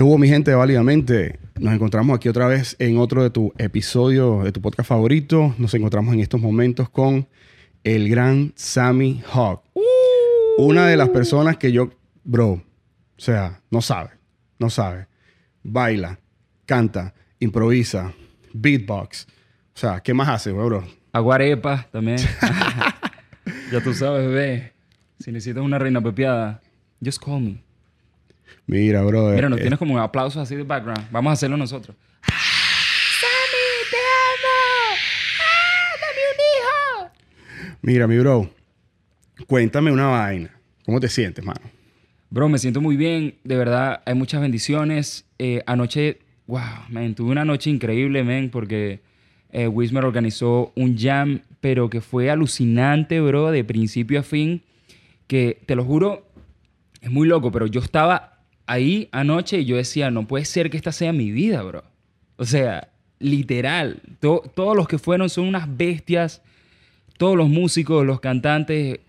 ¿Qué hubo, mi gente Válidamente? Nos encontramos aquí otra vez en otro de tu episodio de tu podcast favorito. Nos encontramos en estos momentos con el gran Sammy Hawk. Una de las personas que yo, bro, o sea, no sabe, no sabe. Baila, canta, improvisa, beatbox. O sea, ¿qué más hace, bro? Aguarepa también. ya tú sabes, bebé. Si necesitas una reina pepiada, just call me. Mira, bro. Mira, nos eh, tienes como un aplauso así de background. Vamos a hacerlo nosotros. ¡Sammy, te amo! ¡Ah, dame un hijo! Mira, mi bro. Cuéntame una vaina. ¿Cómo te sientes, mano? Bro, me siento muy bien. De verdad, hay muchas bendiciones. Eh, anoche, wow, man, tuve una noche increíble, man, porque eh, Wismer organizó un jam, pero que fue alucinante, bro, de principio a fin. Que te lo juro, es muy loco, pero yo estaba ahí anoche yo decía, no puede ser que esta sea mi vida, bro. O sea, literal. To- todos los que fueron son unas bestias. Todos los músicos, los cantantes,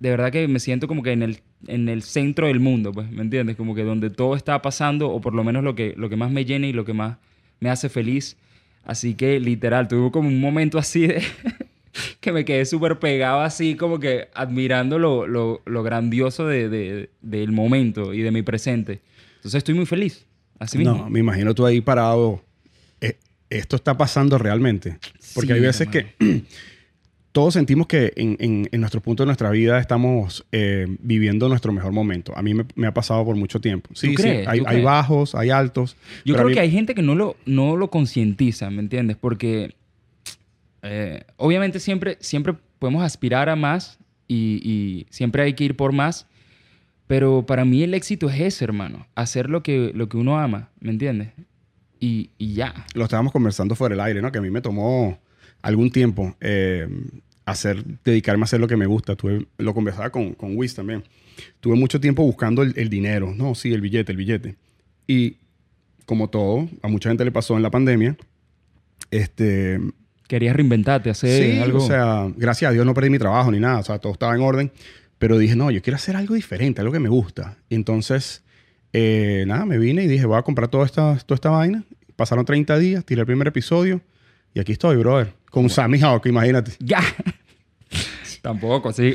de verdad que me siento como que en el, en el centro del mundo, pues, ¿me entiendes? Como que donde todo está pasando, o por lo menos lo que, lo que más me llena y lo que más me hace feliz. Así que, literal, tuve como un momento así de... que me quedé súper pegado así, como que admirando lo, lo- lo grandioso de- de- del momento y de mi presente. Entonces estoy muy feliz. Así mismo. No, me imagino tú ahí parado. eh, esto está pasando realmente. Porque Sí, hay veces hermano. que todos sentimos que en, en, en nuestro punto de nuestra vida estamos eh, viviendo nuestro mejor momento. A mí me, me ha pasado por mucho tiempo. Sí, sí, crees? hay, ¿Tú hay crees? bajos, hay altos. Yo creo mí- que hay gente que no lo, no lo concientiza, ¿me entiendes? Porque eh, obviamente siempre, siempre podemos aspirar a más y, siempre hay que ir por más, pero para mí el éxito es ese, hermano, hacer lo que, lo que uno ama, ¿me entiendes? Y, y ya. lo estábamos conversando fuera del aire, ¿no? Que a mí me tomó algún tiempo eh, hacer, dedicarme a hacer lo que me gusta. Tuve, lo conversaba con, con Wiz también. Tuve mucho tiempo buscando el, el dinero. No, sí, el billete, el billete. Y como todo, a mucha gente le pasó en la pandemia, este, Querías reinventarte, hacer sí, algo. o sea, gracias a Dios no perdí mi trabajo ni nada, o sea, todo estaba en orden, pero dije, no, yo quiero hacer algo diferente, algo que me gusta. Y entonces, eh, nada, me vine y dije, voy a comprar toda esta, toda esta vaina. Pasaron 30 días, tiré el primer episodio y aquí estoy, brother, con Sammy Hawk, imagínate. Ya. Tampoco, sí.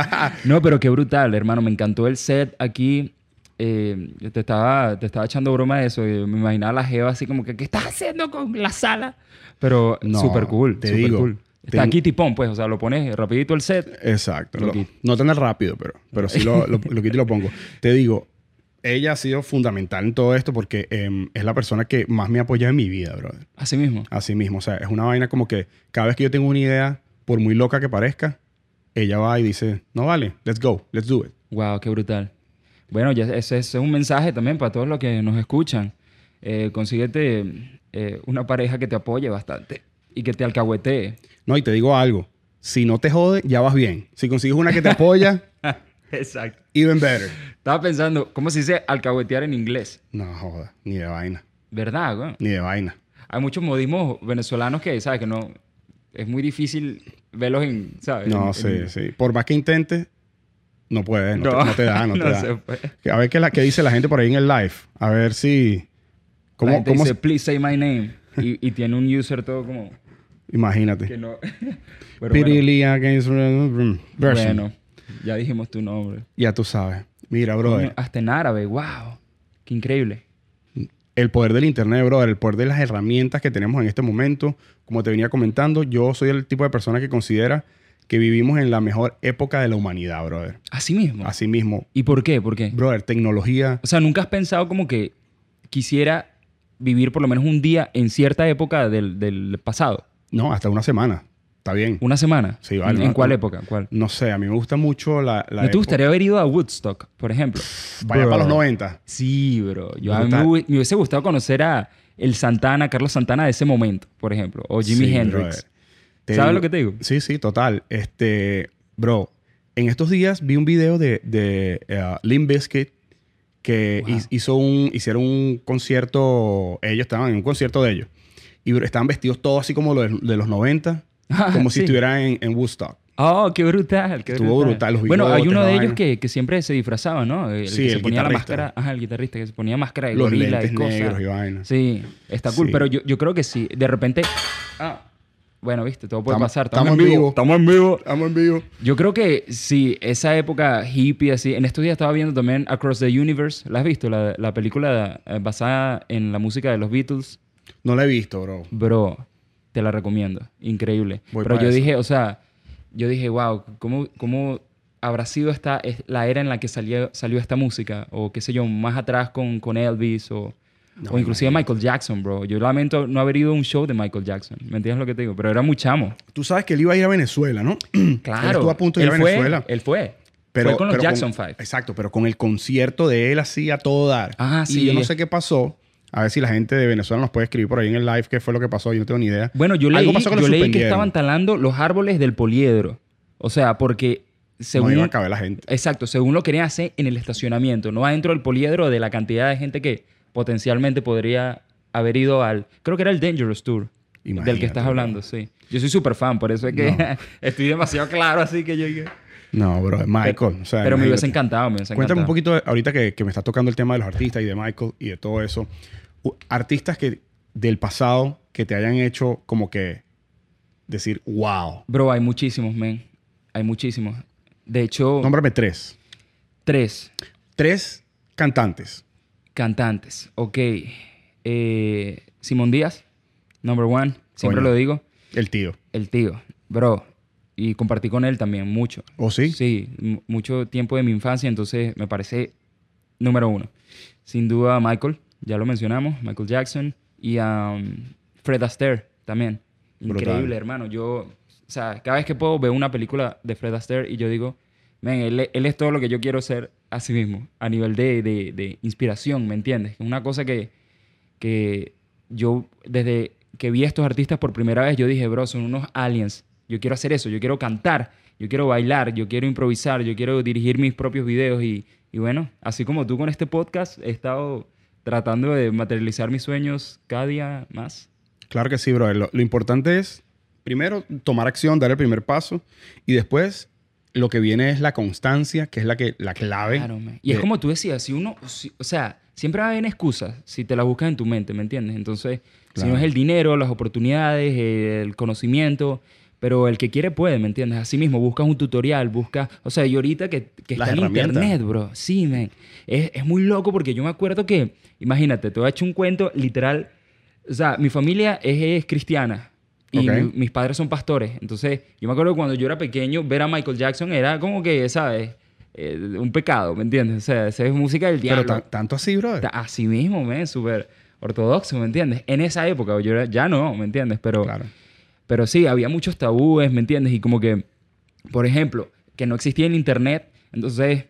no, pero qué brutal, hermano. Me encantó el set aquí. Eh, te, estaba, te estaba echando broma de eso. y me imaginaba la jeva así como que, ¿qué estás haciendo con la sala? Pero No, súper cool, te súper digo, cool. Está ten- aquí tipón, pues. O sea, lo pones rapidito el set. Exacto. Lo no tan rápido, pero, pero sí lo, lo, lo quito y lo pongo. Te digo, ella ha sido fundamental en todo esto porque em, es la persona que más me apoya en mi vida, brother. Así mismo. Así mismo. O sea, es una vaina como que cada vez que yo tengo una idea, por muy loca que parezca, ella va y dice, no vale, let's go, let's do it. Wow, qué brutal. Bueno, ya ese, es un mensaje también para todos los que nos escuchan. Eh, consíguete eh, una pareja que te apoye bastante y que te alcahuetee. No, y te digo algo. Si no te jode, ya vas bien. Si consigues una que te apoya, Exacto. even better. Estaba pensando, ¿cómo se dice alcahuetear en inglés? No joda, ni de vaina, ¿Verdad, güey? ni de vaina. Hay muchos modismos venezolanos que, ¿sabes? Que no... Es muy difícil verlos en, ¿sabes? No, En- sí, en- sí. Por más que intentes, no puedes, no, te, no te da, no te da. se puede. A ver qué, la, qué dice la gente por ahí en el live. A ver si... La ¿Cómo, gente cómo dice, se- please say my name. Y, y tiene un user todo como... Imagínate. Que no... Pero bueno, against version. bueno, ya dijimos tu nombre. Ya tú sabes. Mira, brother. Hasta en árabe, wow. Qué increíble. El poder del internet, brother. El poder de las herramientas que tenemos en este momento. Como te venía comentando, yo soy el tipo de persona que considera que vivimos en la mejor época de la humanidad, brother. Así mismo. Así mismo. ¿Y por qué? ¿Por qué? Brother, tecnología. O sea, ¿nunca has pensado como que quisiera vivir por lo menos un día en cierta época del, del pasado? No, hasta una semana. Está bien. ¿Una semana? Sí, vale. ¿En, cuál época? ¿Cuál? No sé, a mí me gusta mucho la... la ¿No te gustaría haber ido a Woodstock, por ejemplo? Vaya Bro. para los 90. Sí, bro. Yo, a mí me, hubiese gustado conocer a el Santana, Carlos Santana de ese momento, por ejemplo. O Jimi Sí, Hendrix. brother. Te ¿Sabes digo- lo que te digo? Sí, sí, total. Este, bro, en estos días vi un video de, de uh, Limp Bizkit que Wow. hi- hizo un, hicieron un concierto, ellos estaban en un concierto de ellos. Y estaban vestidos todos así como de, de los 90, Ah, como si sí. estuvieran en, en Woodstock. Oh, qué brutal. Qué Estuvo brutal, los bueno, hay uno la de ellos que, que siempre se disfrazaba, ¿no? El Sí, que se el ponía la guitarrista. máscara. Ajá, el guitarrista que se ponía máscara de Los gorila y cosas. negros y vaina. Sí, está cool. Sí. Pero yo, yo creo que sí. De repente. Ah, bueno, viste, todo puede Estamos- pasar. estamos en vivo. Estamos en vivo. Estamos en vivo. Yo creo que sí, esa época hippie así. En estos días estaba viendo también Across the Universe. ¿La has visto? La, la película eh, basada en la música de los Beatles. No la he visto, bro. Bro, te la recomiendo. Increíble. Voy Pero pa' yo esa. dije, o sea, yo dije, wow, ¿cómo, cómo habrá sido esta, es- la era en la que salió, salió esta música? O qué sé yo, más atrás con, con Elvis o, No, o inclusive Michael Jackson, bro. Yo lamento no haber ido a un show de Michael Jackson. ¿Me entiendes lo que te digo? Pero era muy chamo. Tú sabes que él iba a ir a Venezuela, ¿no? Claro. Él estuvo a punto de ir a fue, Venezuela. Él fue. Pero, fue con los pero Jackson Five. Exacto, pero con el concierto de él así a todo dar. Ah, Y sí. yo no sé qué pasó. A ver si la gente de Venezuela nos puede escribir por ahí en el live qué fue lo que pasó. Yo no tengo ni idea. Bueno, yo leí, pasó que lo yo leí que suspendieron. estaban talando los árboles del poliedro. O sea, porque según... No iba a caber la gente. Exacto, según lo querían hacer en el estacionamiento, no adentro del poliedro de la cantidad de gente que potencialmente podría haber ido al... Creo que era el Dangerous Tour del que estás hablando, sí. Yo soy súper fan, por eso es que No. estoy demasiado claro, así que yo... No, bro, Michael. o sea, Pero me hubiese encantado, me hubiese Cuéntame un poquito, de- ahorita que, que me estás tocando el tema de los artistas y de Michael y de todo eso. Artistas que del pasado que te hayan hecho como que decir, wow. Bro, hay muchísimos, men. Hay muchísimos. De hecho, Nómbrame tres. tres Tres cantantes. Cantantes. Ok. Eh, Simón Díaz, number one. Siempre Coño. lo digo. El tío. El tío. Bro. Y compartí con él también mucho. ¿O sí? Sí, mu- mucho tiempo de mi infancia, entonces me parece número uno. Sin duda Michael, ya lo mencionamos, Michael Jackson y um, Fred Astaire también. Increíble, Brutal. hermano. Yo, o sea, cada vez que puedo veo una película de Fred Astaire y yo digo, men, él, él es todo lo que yo quiero ser a sí mismo, a nivel de, de- de inspiración, ¿me entiendes? Una cosa que, que yo, desde que vi a estos artistas por primera vez, yo dije, bro, son unos aliens. Yo quiero hacer eso, yo quiero cantar, yo quiero bailar, yo quiero improvisar, yo quiero dirigir mis propios videos y, y bueno, así como tú con este podcast, he estado tratando de materializar mis sueños cada día más. Claro que sí, bro. Lo, lo importante es, primero, tomar acción, dar el primer paso. Y después, lo que viene es la constancia, que es la, que, la clave. Claro. Y es de- como tú decías, si uno, si- o sea, siempre va a haber excusas si te las buscas en tu mente, ¿me entiendes? Entonces, si Claro. no es el dinero, las oportunidades, el conocimiento, pero el que quiere puede, ¿me entiendes? Así mismo, buscas un tutorial, buscas, o sea, y ahorita que, que está el herramientas. internet, bro, sí, man. Es, es muy loco porque yo me acuerdo que, imagínate, te voy a echar un cuento literal, o sea, mi familia es, es cristiana. Y Ok. mi- mis padres son pastores. Entonces, yo me acuerdo que cuando yo era pequeño, ver a Michael Jackson era como que, ¿sabes? Eh, un pecado, ¿me entiendes? O sea, esa es música del Pero diablo. tan- tanto así, bro. Ta- Así mismo, men, súper ortodoxo, ¿me entiendes? En esa época, yo era- ya no, ¿me entiendes? Pero, Claro. pero sí, había muchos tabúes, ¿me entiendes? Y como que, por ejemplo, que no existía el internet, entonces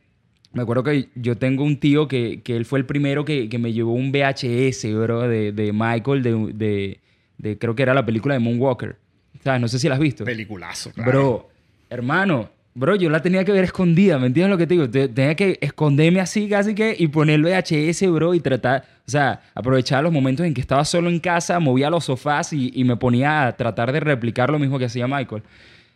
me acuerdo que yo tengo un tío que, que él fue el primero que, que me llevó un VHS, bro, de, de Michael, de, de, de- creo que era la película de Moonwalker. ¿Sabes? No sé si la has visto. Peliculazo, claro. Bro, hermano, bro, yo la tenía que ver escondida, ¿me entiendes lo que te digo? Te- Tenía que esconderme así casi que y poner VHS, bro, y tratar, o sea, aprovechar los momentos en que estaba solo en casa, movía los sofás y, y me ponía a tratar de replicar lo mismo que hacía Michael.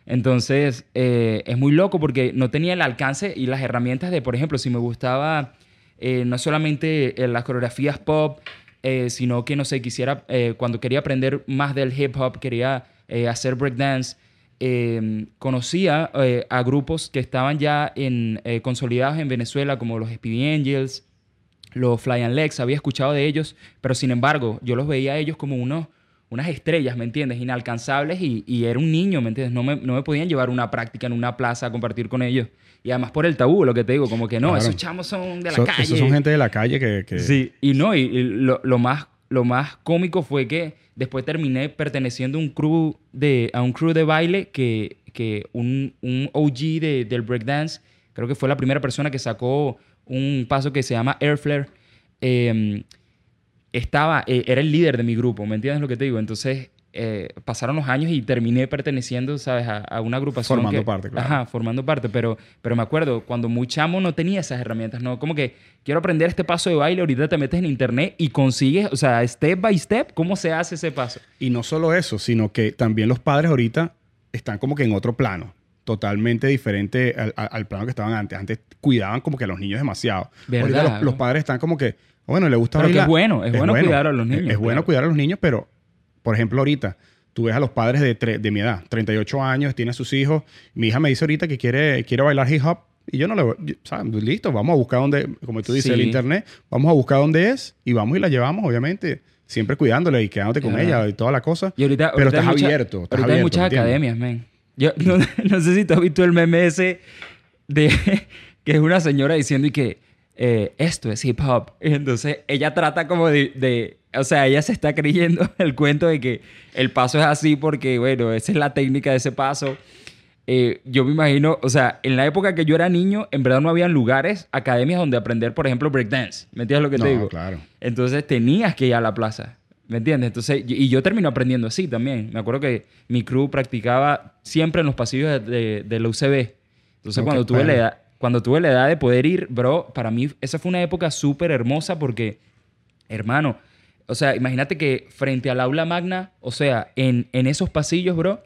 Entonces, eh, es muy loco porque no tenía el alcance y las herramientas de, por ejemplo, si me gustaba eh, no solamente eh, las coreografías pop, eh, sino que, no sé, quisiera, eh, cuando quería aprender más del hip hop, quería eh, hacer breakdance, eh, conocía eh, a grupos que estaban ya consolidados en Venezuela, como los Speedy Angels, los Fly and Legs, había escuchado de ellos, pero sin embargo, yo los veía a ellos como unos, unas estrellas, ¿me entiendes? Inalcanzables y, y era un niño, ¿me entiendes? No me, no me podían llevar una práctica en una plaza a compartir con ellos. Y además por el tabú, lo que te digo, como que no, Claro. esos chamos son de la So- calle. Esos son gente de la calle que... que- Sí, y no, y, y lo, lo más, lo más cómico fue que después terminé perteneciendo a un crew de, a un crew de baile que, que un, un OG de, del breakdance, creo que fue la primera persona que sacó un paso que se llama Air Flare, eh, estaba, eh, era el líder de mi grupo, ¿me entiendes lo que te digo? Entonces eh, pasaron los años y terminé perteneciendo, ¿sabes? A, a una agrupación. Formando que- parte, claro. Ajá, formando parte, pero, pero me acuerdo, cuando muy chamo no tenía esas herramientas, ¿no? Como que quiero aprender este paso de baile, ahorita te metes en internet y consigues, o sea, step by step, ¿cómo se hace ese paso? Y no solo eso, sino que también los padres ahorita están como que en otro plano. totalmente diferente al, plano que estaban antes. Antes cuidaban como que a los niños demasiado. ¿Verdad, Ahorita los, padres están como que, bueno, le gusta Pero que es bueno, es bueno cuidar a los niños, Es, bueno claro. cuidar a los niños, pero, por ejemplo, ahorita tú ves a los padres de, de mi edad, 38 años, tiene a sus hijos. Mi hija me dice ahorita que quiere, quiere bailar hip hop. Y yo no le voy, ¿sabes? Listo, vamos a buscar dónde, como tú dices, Sí. el internet, vamos a buscar dónde es y vamos y la llevamos, obviamente, siempre cuidándola y quedándote con ella y toda la cosa. Y ahorita, pero ahorita estás hay mucha- abierto, estás ahorita hay abierto, muchas ¿me entiendes? academias, men. Yo no, no sé si tú has visto el meme ese de que es una señora diciendo y que eh, esto es hip hop. Y entonces ella trata como de, de- o sea, ella se está creyendo el cuento de que el paso es así porque, bueno, esa es la técnica de ese paso. Eh, yo me imagino, o sea, en la época que yo era niño, en verdad no habían lugares, academias donde aprender, por ejemplo, breakdance. ¿Me entiendes lo que No, te digo? claro. Entonces tenías que ir a la plaza. ¿Me entiendes? Entonces, y yo termino aprendiendo así también. Me acuerdo que mi crew practicaba siempre en los pasillos de, de, de la UCB. Entonces, cuando, tuve la edad, cuando tuve la edad de poder ir, bro, para mí esa fue una época súper hermosa porque, hermano, o sea, imagínate que frente al aula magna, o sea, en, en esos pasillos, bro,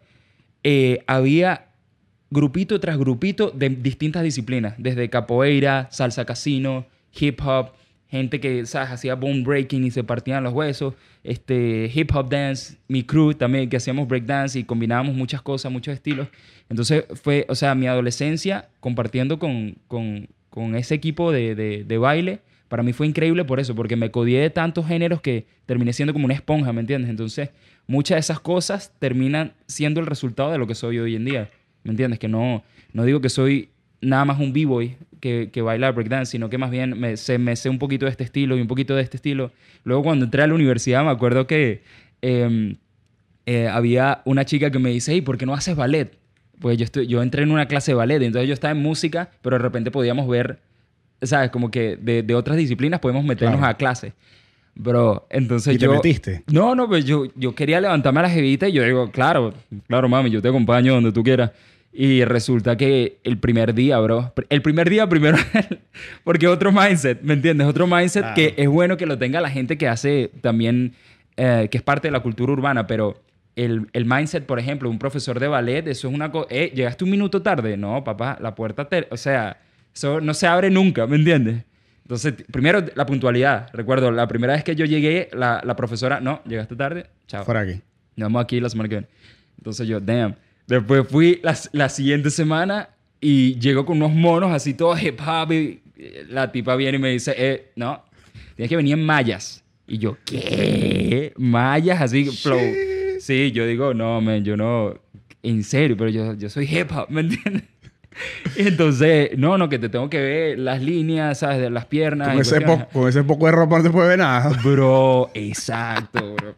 eh, había grupito tras grupito de distintas disciplinas, desde capoeira, salsa casino, hip hop, gente que ¿sabes? hacía bone breaking y se partían los huesos, este, hip hop dance, mi crew también, que hacíamos break dance y combinábamos muchas cosas, muchos estilos. Entonces fue, o sea, mi adolescencia compartiendo con, con, con ese equipo de, de, de baile, para mí fue increíble por eso, porque me codié de tantos géneros que terminé siendo como una esponja, ¿me entiendes? Entonces, muchas de esas cosas terminan siendo el resultado de lo que soy hoy en día, ¿me entiendes? Que no, no digo que soy nada más un b-boy que, que baila breakdance, sino que más bien me sé, me sé un poquito de este estilo y un poquito de este estilo. Luego cuando entré a la universidad me acuerdo que em, eh, había una chica que me dice, hey, ¿por qué no haces ballet? Pues yo, estoy, yo entré en una clase de ballet, entonces yo estaba en música, pero de repente podíamos ver, ¿sabes? Como que de, de otras disciplinas podemos meternos Claro. a clase. Bro, entonces ¿Y te yo... metiste? No, no, pues yo, yo quería levantarme a la jevita y yo digo, claro, claro, mami, yo te acompaño donde tú quieras. Y resulta que el primer día, bro, el primer día primero, porque otro mindset, ¿me entiendes? Otro mindset que es bueno que lo tenga la gente que hace también, eh, que es parte de la cultura urbana, pero el, el mindset, por ejemplo, un profesor de ballet, eso es una cosa, eh, llegaste un minuto tarde, no, papá, la puerta, te, o sea, eso no se abre nunca, ¿me entiendes? Entonces, primero la puntualidad. Recuerdo, la primera vez que yo llegué, la, la profesora, no, llegaste tarde, chao. Fuera aquí. Nos vemos aquí la semana que viene. Entonces yo, damn. Después fui la, la siguiente semana y llego con unos monos así todos hip hop y la tipa viene y me dice, eh, no, tienes que venir en mallas. Y yo, ¿qué? Mallas así, flow. Sí, yo digo, no, man, yo no, en serio, pero yo, yo soy hip hop, ¿me entiendes? Entonces, no, no, que te tengo que ver las líneas, ¿sabes? De las piernas. Con ese, po- con ese poco de ropa no se puede ver nada. Bro, exacto, bro.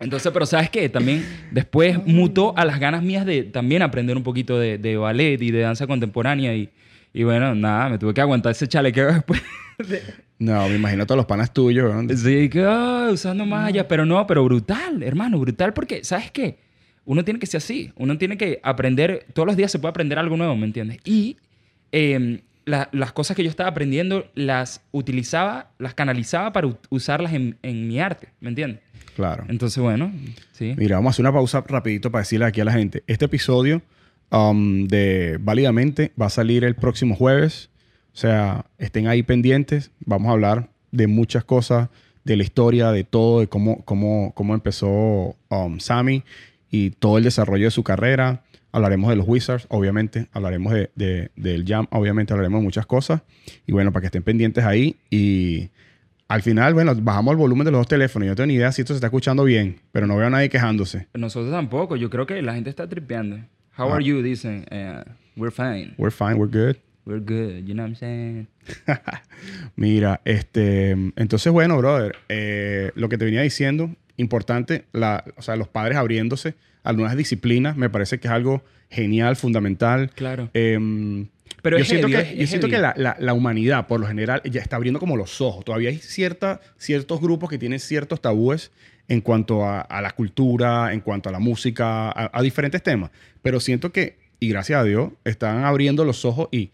Entonces, pero ¿sabes qué? También después mutó a las ganas mías de también aprender un poquito de, de ballet y de danza contemporánea. Y, y bueno, nada, me tuve que aguantar ese chalequeo después. de- No, me imagino todos los panas tuyos. ¿no? Sí, que ah, usando mallas, pero no, pero brutal, hermano, brutal, porque ¿sabes qué? Uno tiene que ser así, uno tiene que aprender, todos los días se puede aprender algo nuevo, ¿me entiendes? Y eh, la- las cosas que yo estaba aprendiendo las utilizaba, las canalizaba para usarlas en, en mi arte, ¿me entiendes? Claro. Entonces, bueno, sí. Mira, vamos a hacer una pausa rapidito para decirle aquí a la gente. Este episodio um, de Válidamente va a salir el próximo jueves. O sea, estén ahí pendientes. Vamos a hablar de muchas cosas, de la historia, de todo, de cómo, cómo, cómo empezó um, Sammy y todo el desarrollo de su carrera. Hablaremos de los Wizards, obviamente. Hablaremos de, de- del Jam, obviamente. Hablaremos de muchas cosas. Y bueno, para que estén pendientes ahí. Y al final, bueno, bajamos el volumen de los dos teléfonos. Yo no tengo ni idea si esto se está escuchando bien, pero no veo a nadie quejándose. Nosotros tampoco, yo creo que la gente está tripeando. How Ah. are you? Dicen, eh, we're fine, We're fine, we're good. we're good, you know what I'm saying? Mira, este, entonces, bueno, brother, eh, lo que te venía diciendo, importante, la, o sea, los padres abriéndose a nuevas disciplinas, me parece que es algo genial, fundamental. Claro. Em, Pero yo es siento heavy, que, es- yo siento que la, la- la humanidad, por lo general, ya está abriendo como los ojos. Todavía hay cierta, ciertos grupos que tienen ciertos tabúes en cuanto a, a la cultura, en cuanto a la música, a, a diferentes temas. Pero siento que, y gracias a Dios, están abriendo los ojos y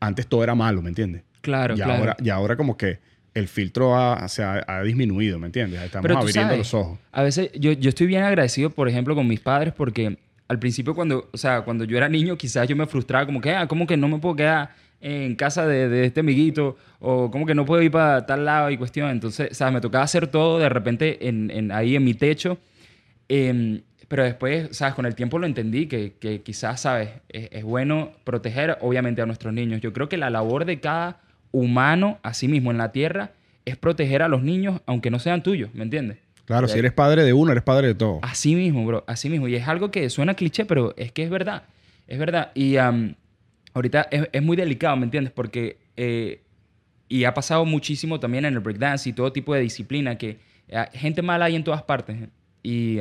antes todo era malo, ¿me entiendes? Claro, y, claro. ahora, y ahora como que el filtro ha, se ha, ha disminuido, ¿me entiendes? Estamos Pero tú abriendo sabes, los ojos. A veces yo, yo estoy bien agradecido, por ejemplo, con mis padres porque al principio cuando, o sea, cuando yo era niño, quizás yo me frustraba como que, ah, ¿cómo que no me puedo quedar en casa de, de este amiguito? O ¿cómo que no puedo ir para tal lado y cuestión? Entonces, ¿sabes? Me tocaba hacer todo de repente en, en- ahí en mi techo. Em, pero después, ¿sabes? Con el tiempo lo entendí que, que quizás, ¿sabes? Es, es bueno proteger, obviamente, a nuestros niños. Yo creo que la labor de cada humano, así mismo en la tierra, es proteger a los niños, aunque no sean tuyos, ¿me entiendes? Claro, si eres padre de uno, eres padre de todo. Así mismo, bro, así mismo. Y es algo que suena cliché, pero es que es verdad. Es verdad. Y am, ahorita es, es muy delicado, ¿me entiendes? Porque, eh, y ha pasado muchísimo también en el breakdance y todo tipo de disciplina, que eh, gente mala hay en todas partes. Y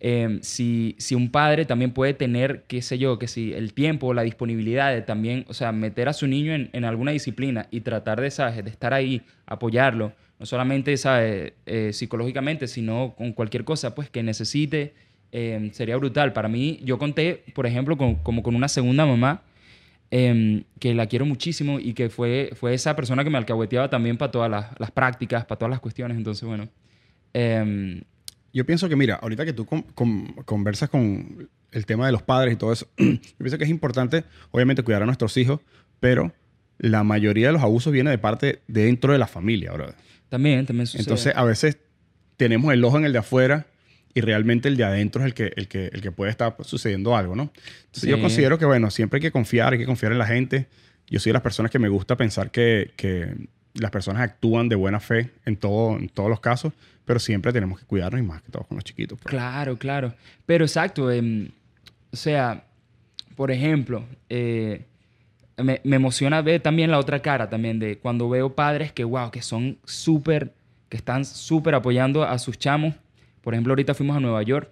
em, si, si un padre también puede tener, qué sé yo, que si el tiempo, la disponibilidad de también, o sea, meter a su niño en, alguna disciplina y tratar de, de estar ahí, apoyarlo, no solamente, ¿sabes? Eh, psicológicamente, sino con cualquier cosa, pues, que necesite, em, sería brutal. Para mí, yo conté, por ejemplo, con- como con una segunda mamá, em, que la quiero muchísimo y que fue, fue esa persona que me alcahueteaba también para todas las, prácticas, para todas las cuestiones. Entonces, bueno, Yo pienso que, mira, ahorita que tú con- con- conversas con el tema de los padres y todo eso, yo pienso que es importante, obviamente, cuidar a nuestros hijos, pero la mayoría de los abusos viene de parte de dentro de la familia, brother. también, también sucede. Entonces, a veces tenemos el ojo en el de afuera y realmente el de adentro es el que, el que, el que puede estar sucediendo algo, ¿no? Entonces, yo considero que, bueno, siempre hay que confiar, hay que confiar en la gente. Yo soy de las personas que me gusta pensar que, que las personas actúan de buena fe en, todo, en todos los casos, pero siempre tenemos que cuidarnos y más que todo con los chiquitos. pues. Claro, claro. Pero exacto, em, o sea, por ejemplo, eh, me, me emociona ver también la otra cara también de cuando veo padres que, wow, que son súper, que están súper apoyando a sus chamos. Por ejemplo, ahorita fuimos a Nueva York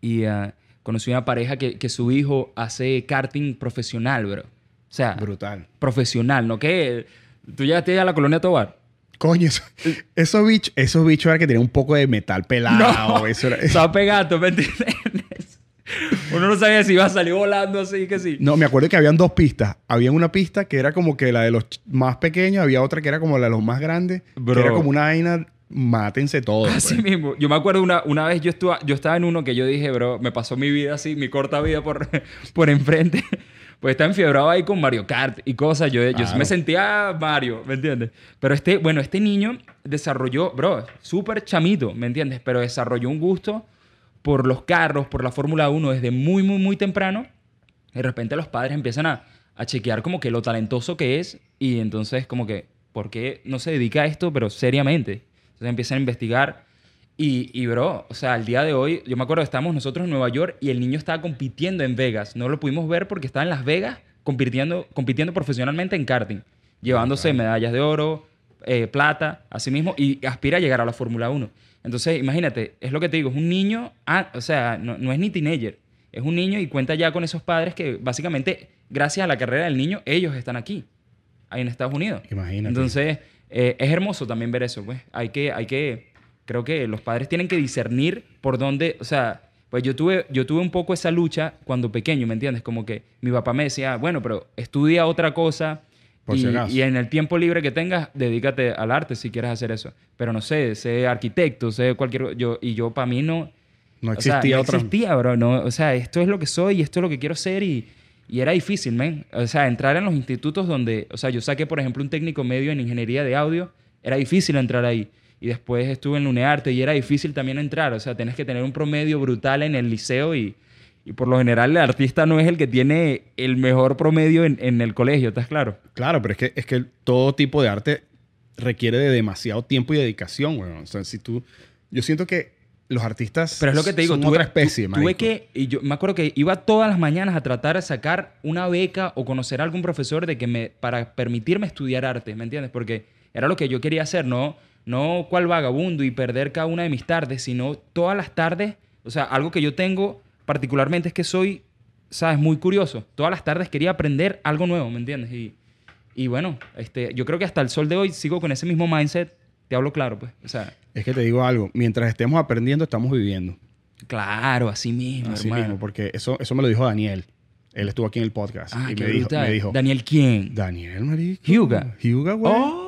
y ah, conocí una pareja que, que su hijo hace karting profesional, bro. O sea, Brutal. profesional, ¿no? Que tú llegaste a la colonia Tobar. Coño, eso- esos bichos, esos bichos era que tenían un poco de metal pelado. Eso era- Estaba pegado, ¿me entiendes? Uno no sabía si iba a salir volando así que sí. No, me acuerdo que habían dos pistas. Había una pista que era como que la de los más pequeños, había otra que era como la de los más grandes, Bro. que era como una vaina, mátense todos. Así pues. mismo. Yo me acuerdo una, una vez yo, estuve, yo estaba en uno que yo dije, bro, me pasó mi vida así, mi corta vida por, por enfrente. Pues estaba enfiebrado ahí con Mario Kart y cosas. Yo, yo me sentía Mario, ¿me entiendes? Pero este, bueno, este niño desarrolló, bro, súper chamito, ¿me entiendes? Pero desarrolló un gusto por los carros, por la Fórmula 1 desde muy, muy, muy temprano. De repente los padres empiezan a, a chequear como que lo talentoso que es y entonces como que, ¿por qué no se dedica a esto, pero seriamente? Entonces empiezan a investigar y, y bro, o sea, al día de hoy, yo me acuerdo que estábamos nosotros en Nueva York y el niño estaba compitiendo en Vegas. No lo pudimos ver porque estaba en Las Vegas compitiendo, compitiendo profesionalmente en karting, llevándose medallas de oro, eh, plata, así mismo, y aspira a llegar a la Fórmula 1. Entonces, imagínate, es lo que te digo, es un niño, ah, o sea, no, no es ni teenager, es un niño y cuenta ya con esos padres que básicamente, gracias a la carrera del niño, ellos están aquí, ahí en Estados Unidos. Imagínate. Entonces, eh, es hermoso también ver eso, pues. Hay que, hay que, creo que los padres tienen que discernir por dónde, o sea, pues yo tuve, yo tuve un poco esa lucha cuando pequeño, ¿me entiendes? Como que mi papá me decía, bueno, pero estudia otra cosa Por y, y en el tiempo libre que tengas, dedícate al arte si quieres hacer eso. Pero no sé, sé arquitecto, sé cualquier... Yo, y yo, para mí, no... No o sea, existía no otra. existía, bro. No, o sea, esto es lo que soy y esto es lo que quiero ser y, y era difícil, man. O sea, entrar en los institutos donde... O sea, yo saqué, por ejemplo, un técnico medio en ingeniería de audio. Era difícil entrar ahí. Y después estuve en UNEARTE y era difícil también entrar. O sea, tenés que tener un promedio brutal en el liceo y... Y por lo general el artista no es el que tiene el mejor promedio en, en el colegio, ¿estás claro? Claro, pero es que, es que todo tipo de arte requiere de demasiado tiempo y dedicación, weón. O sea, si tú... Yo siento que los artistas Pero es lo que te digo, son tuve, otra especie, tu- tuve marico. que, y yo me acuerdo que iba todas las mañanas a tratar de sacar una beca o conocer a algún profesor de que me, para permitirme estudiar arte, ¿me entiendes? Porque era lo que yo quería hacer, no, no cual vagabundo y perder cada una de mis tardes, sino todas las tardes, o sea, algo que yo tengo particularmente es que soy, sabes, muy curioso. Todas las tardes quería aprender algo nuevo, ¿me entiendes? Y, y bueno, este, yo creo que hasta el sol de hoy sigo con ese mismo mindset, te hablo claro, pues, o sea, Es que te digo algo, mientras estemos aprendiendo, estamos viviendo. claro, así mismo, Así hermano. mismo, porque eso, eso me lo dijo Daniel. Él estuvo aquí en el podcast. Ah, y qué me dijo, brutal. me dijo, Daniel, ¿quién? Daniel, marico. Hyuga. Hyuga, güey. Oh.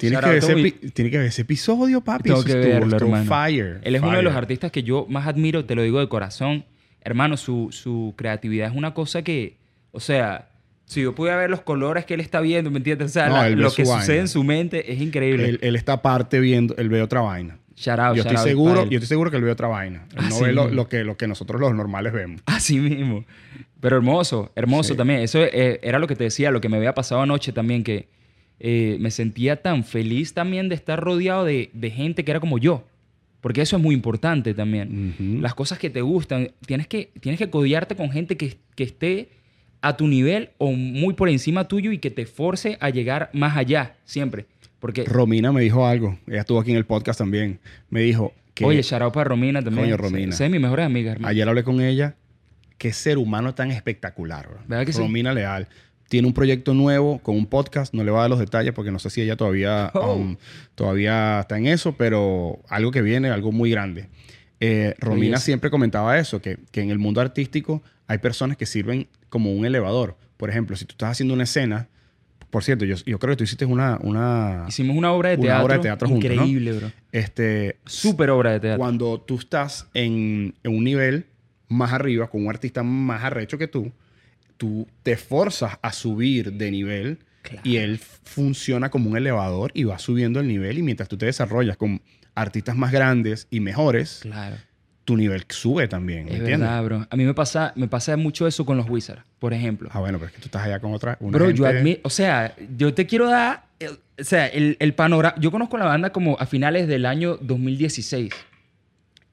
Tienes, que ver ese, tienes que ver ese episodio, papi. Tengo que estuvo- verlo, estuvo hermano. Fire. Él es uno de los fire. artistas que yo más admiro, te lo digo de corazón. hermano, su, su creatividad es una cosa que, o sea, si yo pudiera ver los colores que él está viendo, ¿me entiendes? O sea, No, la- lo que vaina. sucede en su mente es increíble. Él, él está aparte viendo, él ve otra vaina. Shout out, yo shout estoy out seguro, yo estoy seguro que él ve otra vaina. Él no Así ve lo, lo que, lo que nosotros los normales vemos. Así mismo. Pero hermoso, hermoso Sí. también. Eso eh, era lo que te decía, lo que me había pasado anoche también, que eh, me sentía tan feliz también de estar rodeado de, de gente que era como yo. Porque eso es muy importante también. Las cosas que te gustan, tienes que, tienes que codiarte con gente que, que esté a tu nivel o muy por encima tuyo y que te force a llegar más allá, siempre. Porque, Romina me dijo algo. Ella estuvo aquí en el podcast también. Me dijo que oye, shout out para Romina también. Coño, Romina. Esa es mi mejor amiga, hermano. ayer hablé con ella. Qué ser humano tan espectacular. bro. ¿Verdad que sí? Romina Leal. Tiene un proyecto nuevo con un podcast. No le voy a dar los detalles porque no sé si ella todavía, Oh. um, todavía está en eso, pero algo que viene, algo muy grande. Eh, Romina siempre comentaba eso, que, que en el mundo artístico hay personas que sirven como un elevador. Por ejemplo, si tú estás haciendo una escena, por cierto, yo, yo creo que tú hiciste una, una Hicimos una obra de Una teatro, obra de teatro juntos, ¿no? increíble, bro. este, Súper obra de teatro. cuando tú estás en, en un nivel más arriba, con un artista más arrecho que tú, tú te forzas a subir de nivel Claro. y él funciona como un elevador y va subiendo el nivel y mientras tú te desarrollas con artistas más grandes y mejores, Claro. tu nivel sube también, ¿me Es entiendes? verdad, bro. A mí me pasa, me pasa mucho eso con los Wizards, por ejemplo. Ah, bueno, pero es que tú estás allá con otra... una Bro, yo gente- admiro, o sea, yo te quiero dar, o sea, el, el panorama. Yo conozco la banda como a finales del año 2016.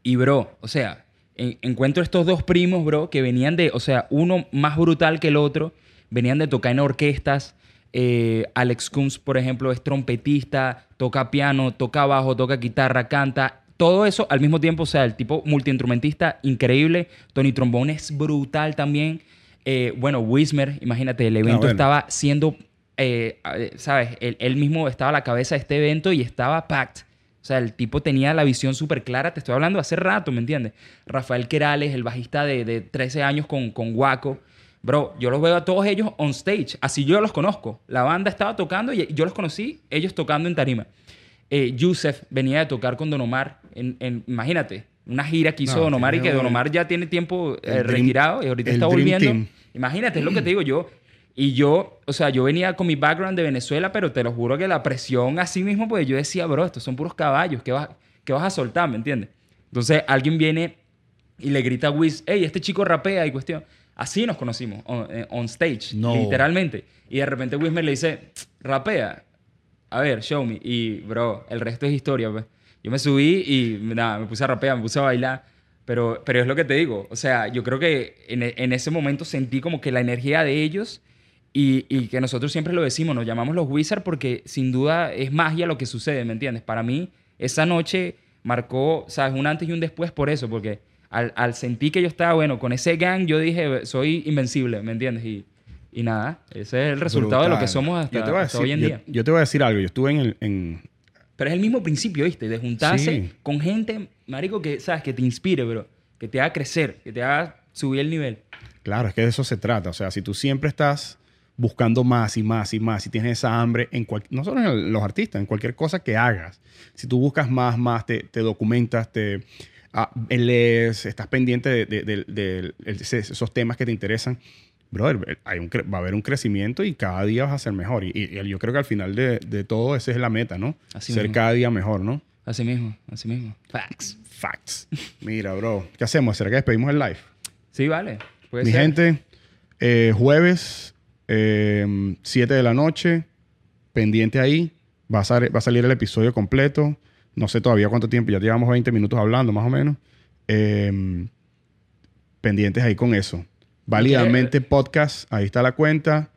Y, bro, o sea, en- encuentro estos dos primos, bro, que venían de, o sea, uno más brutal que el otro, venían de tocar en orquestas. Eh, Alex Combs, por ejemplo, es trompetista, toca piano, toca bajo, toca guitarra, canta. Todo eso al mismo tiempo, o sea, el tipo multiinstrumentista increíble. Tony Trombone es brutal también. Eh, bueno, Wismer, imagínate, el evento bueno. estaba siendo, eh, ¿sabes? Él, él mismo estaba a la cabeza de este evento y estaba packed. O sea, el tipo tenía la visión súper clara. Te estoy hablando hace rato, ¿me entiendes? Rafael Querales, el bajista de, de 13 años con, con Waco. Bro, yo los veo a todos ellos on stage. Así yo los conozco. La banda estaba tocando y yo los conocí, ellos tocando en tarima. Eh, Yusef venía de tocar con Don Omar. En, en- imagínate, una gira que hizo No, Don Omar y que Don Omar ya tiene tiempo eh, retirado y ahorita está volviendo. Team. Imagínate, es lo que te digo yo. Y yo, o sea, yo venía con mi background de Venezuela, pero te lo juro que la presión así mismo, pues yo decía, bro, estos son puros caballos, ¿qué vas, qué vas a soltar? ¿Me entiendes? Entonces alguien viene y le grita a Wiz, hey, este chico rapea y cuestión. Así nos conocimos, on, eh, on stage, No. literalmente. Y de repente Wismer le dice, rapea, a ver, show me. Y, bro, el resto es historia, pues. Yo me subí y, nada, me puse a rapear, me puse a bailar. Pero, pero es lo que te digo. O sea, yo creo que en, en ese momento sentí como que la energía de ellos y, y que nosotros siempre lo decimos, nos llamamos los Wizards porque sin duda es magia lo que sucede, ¿me entiendes? Para mí, esa noche marcó, ¿sabes? Un antes y un después por eso, porque al, al sentir que yo estaba, bueno, con ese gang, yo dije, soy invencible, ¿me entiendes? Y, y nada, ese es el resultado de lo que Brutal. somos hasta, hasta decir- hoy en yo- día. Yo, te voy a decir algo. Yo estuve en, el, en, Pero es el mismo principio, ¿viste? De juntarse Sí. con gente, marico, que, ¿sabes? Que te inspire, bro. Que te haga crecer, que te haga subir el nivel. Claro, es que de eso se trata. O sea, si tú siempre estás buscando más y más y más, y tienes esa hambre en cual, no solo en los artistas, en cualquier cosa que hagas, si tú buscas más, más, te, te documentas, te ah, lees, estás pendiente de, de- de- de- esos temas que te interesan, brother, hay un, va a haber un crecimiento y cada día vas a ser mejor. Y, y yo creo que al final de, de todo esa es la meta, ¿no? Así ser mismo. cada día mejor, ¿no? Así mismo, así mismo. Facts. Facts. Mira, bro, ¿qué hacemos? ¿Será que despedimos el live? Sí, vale. Puede Mi ser. gente, eh, jueves, eh, 7 de la noche, pendiente ahí. Va a, sal- va a salir el episodio completo. No sé todavía cuánto tiempo, ya llevamos 20 minutos hablando más o menos. Eh, pendientes ahí con eso. Válidamente podcast, ahí está la cuenta.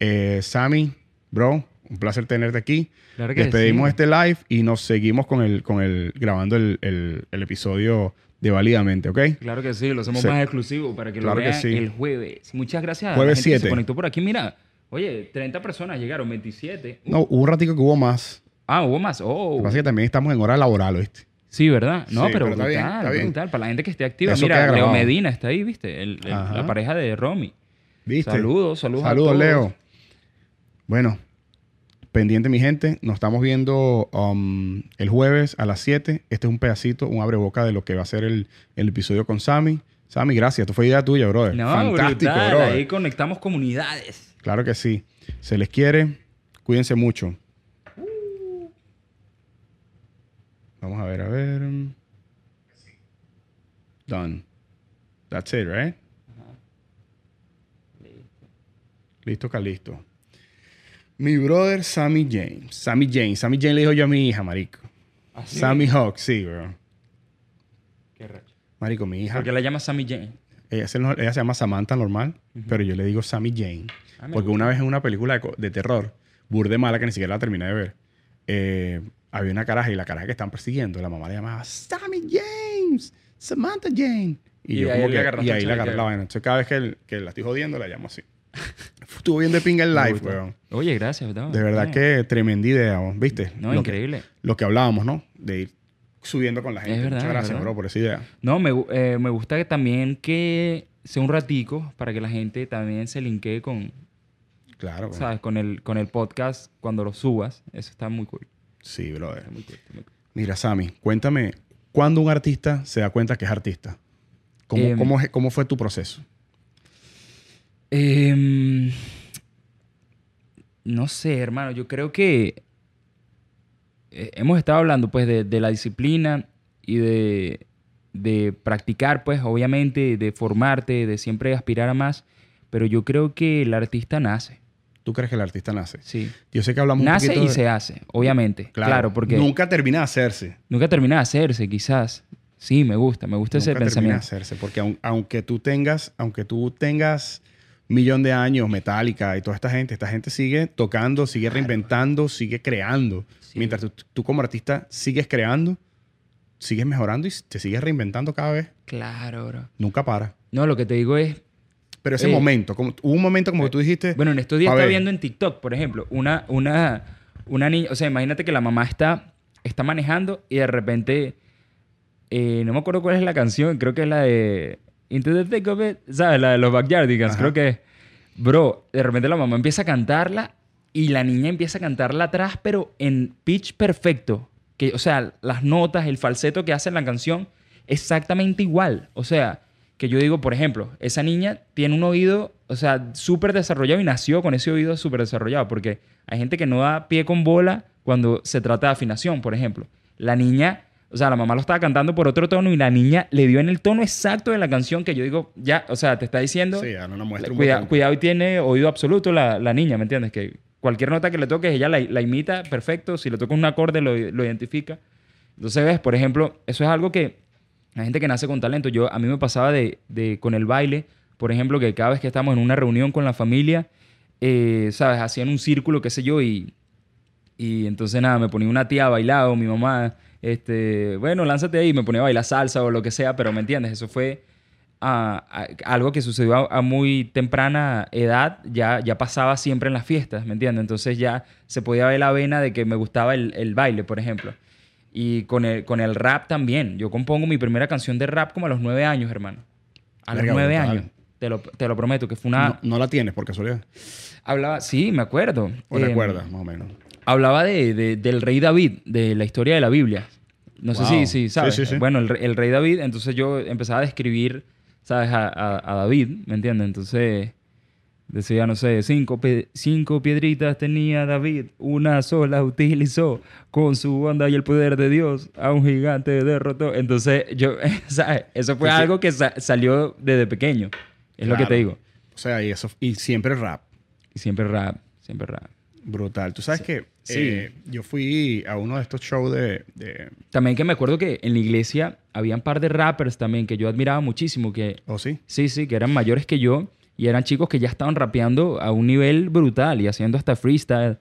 Eh, Sammy, bro, un placer tenerte aquí. Claro que Despedimos sí. este live y nos seguimos con el, con el grabando el, el- el episodio de Válidamente, ¿ok? Claro que sí, lo hacemos Sí. más exclusivo para que Claro lo que vean sí. el jueves. Muchas gracias a Jueves la gente que 7. se conectó por aquí. Mira, oye, 30 personas llegaron, 27. Uh, No, hubo un ratico que hubo más. Ah, hubo más. Lo Oh. que pasa es que también estamos en hora laboral, ¿viste? Sí, ¿verdad? No, Sí, pero, pero está brutal, bien, está bien. brutal. Para la gente que esté activa. Eso Mira, Leo. Medina está ahí, ¿viste? El- la pareja de Romy. ¿Viste? Saludos, saludos a Saludos, todos. Leo. Bueno, pendiente mi gente. Nos estamos viendo um, el jueves a las 7. Este es un pedacito, un abreboca de lo que va a ser el, el episodio con Sammy. Sammy, gracias. Esto fue idea tuya, brother. No, Fantástico, brutal. brother. Ahí conectamos comunidades. Claro que sí. Se les quiere. Cuídense mucho. Vamos a ver, a ver. Done. That's it, right? Listo, Calisto. Mi brother Sammy James. Sammy James. Sammy James le dijo yo a mi hija, marico. Sammy Hawk, sí, bro. Qué racho. Marico, mi hija. Porque la llama Sammy Jane. Ella se, ella se llama Samantha normal, pero yo le digo Sammy Jane. Ah, porque una vez en una película de, de terror, burde mala, que ni siquiera la terminé de ver, eh, había una caraja y la caraja que están persiguiendo, la mamá le llamaba Sammy James, Samantha Jane. Y, Y yo ahí como que, y ahí le agarré la vaina. Entonces cada vez que, el- que la estoy jodiendo, la llamo así. Estuvo bien de pinga el live, weón. Oye, gracias. ¿verdad? De verdad No. que tremenda idea, weón. ¿viste? No, Lo que- increíble. lo que hablábamos, ¿no? De ir subiendo con la gente. verdad, Muchas es gracias, verdad. bro, por esa idea. No, me, eh, me gusta que también que sea un ratico para que la gente también se linkee con, Claro. ¿sabes? Con el, con el podcast cuando lo subas. Eso está muy cool. Sí, brother. Está muy cool, está muy cool. Mira, Sammy, cuéntame, ¿cuándo un artista se da cuenta que es artista? ¿Cómo, Em, cómo, es- cómo fue tu proceso? Em, no sé, hermano. Yo creo que eh, hemos estado hablando, pues, de, de la disciplina y de, de practicar, pues, obviamente, de formarte, de siempre aspirar a más. Pero yo creo que el artista nace, ¿Tú crees que el artista nace? sí. Yo sé que hablamos Nace un poquito y de- se hace, obviamente. Claro, porque nunca, Nunca termina de hacerse. termina de hacerse, quizás. Sí, me gusta, me gusta ese Nunca termina de pensamiento. hacerse. Porque aun- aunque tú tengas, aunque tú tengas millón de años, Metallica y toda esta gente, esta gente sigue tocando, sigue reinventando, sigue creando. Sí. Mientras tú, tú como artista sigues creando, sigues mejorando y te sigues reinventando cada vez. Claro, bro. Nunca para. No, lo que te digo es, Pero ese Eh, momento, como, hubo un momento como que tú dijiste... Bueno, en estos días estaba viendo en TikTok, por ejemplo, una, una, una niña, o sea, imagínate que la mamá está, está manejando y de repente, eh, no me acuerdo cuál es la canción, creo que es la de Into the Thick of It, ¿sabes? La de los Backyardigans, Ajá. creo que es. Bro, de repente la mamá empieza a cantarla y la niña empieza a cantarla atrás, pero en pitch perfecto. Que, o sea, las notas, el falseto que hace en la canción, exactamente igual. O sea, que yo digo, por ejemplo, esa niña tiene un oído, o sea, súper desarrollado y nació con ese oído súper desarrollado, porque hay gente que no da pie con bola cuando se trata de afinación, por ejemplo. La niña, o sea, la mamá lo estaba cantando por otro tono y la niña le dio en el tono exacto de la canción que yo digo, ya, o sea, te está diciendo, Sí, ahora nos muestra un cuida- botón. cuidado y tiene oído absoluto la, la niña, ¿me entiendes? Que cualquier nota que le toques, ella la, la imita perfecto, si le toca un acorde lo, lo identifica. Entonces, ves, por ejemplo, eso es algo que la gente que nace con talento, yo a mí me pasaba de, de- con el baile, por ejemplo, que cada vez que estamos en una reunión con la familia, eh, ¿sabes? Hacían un círculo, qué sé yo, y, y entonces nada, me ponía una tía a bailar o mi mamá, este, bueno, lánzate ahí, me ponía a bailar salsa o lo que sea, pero ¿me entiendes? Eso fue ah, algo que sucedió a, a muy temprana edad, ya, ya pasaba siempre en las fiestas, ¿me entiendes? Entonces ya se podía ver la vena de que me gustaba el, el baile, por ejemplo. Y con el, con el rap también. Yo compongo mi primera canción de rap como a los nueve años, hermano. A los nueve años. Te lo, te lo prometo, que fue una... No, no la tienes por casualidad. Hablaba... Sí, me acuerdo. ¿O Em, recuerdas, más o menos? Hablaba de, de- del rey David, de la historia de la Biblia. No sé si, si sabes. Sí, sí, sí. Bueno, el, re- el rey David, entonces yo empezaba a describir, ¿sabes? A, a- a David, ¿me entiendes? Entonces decía, no sé, cinco, pe- cinco piedritas tenía David, una sola utilizó con su onda y el poder de Dios, a un gigante derrotó. Entonces yo, ¿sabes? Eso fue algo que sa- salió desde pequeño. Es lo que te digo. O sea, y eso y siempre rap. Y siempre rap, siempre rap. Brutal. Tú sabes que Sí. eh, yo fui a uno de estos shows de, de- También que me acuerdo que en la iglesia había un par de rappers también que yo admiraba muchísimo, que ¿Oh, sí? sí, sí, que eran mayores que yo y eran chicos que ya estaban rapeando a un nivel brutal y haciendo hasta freestyle.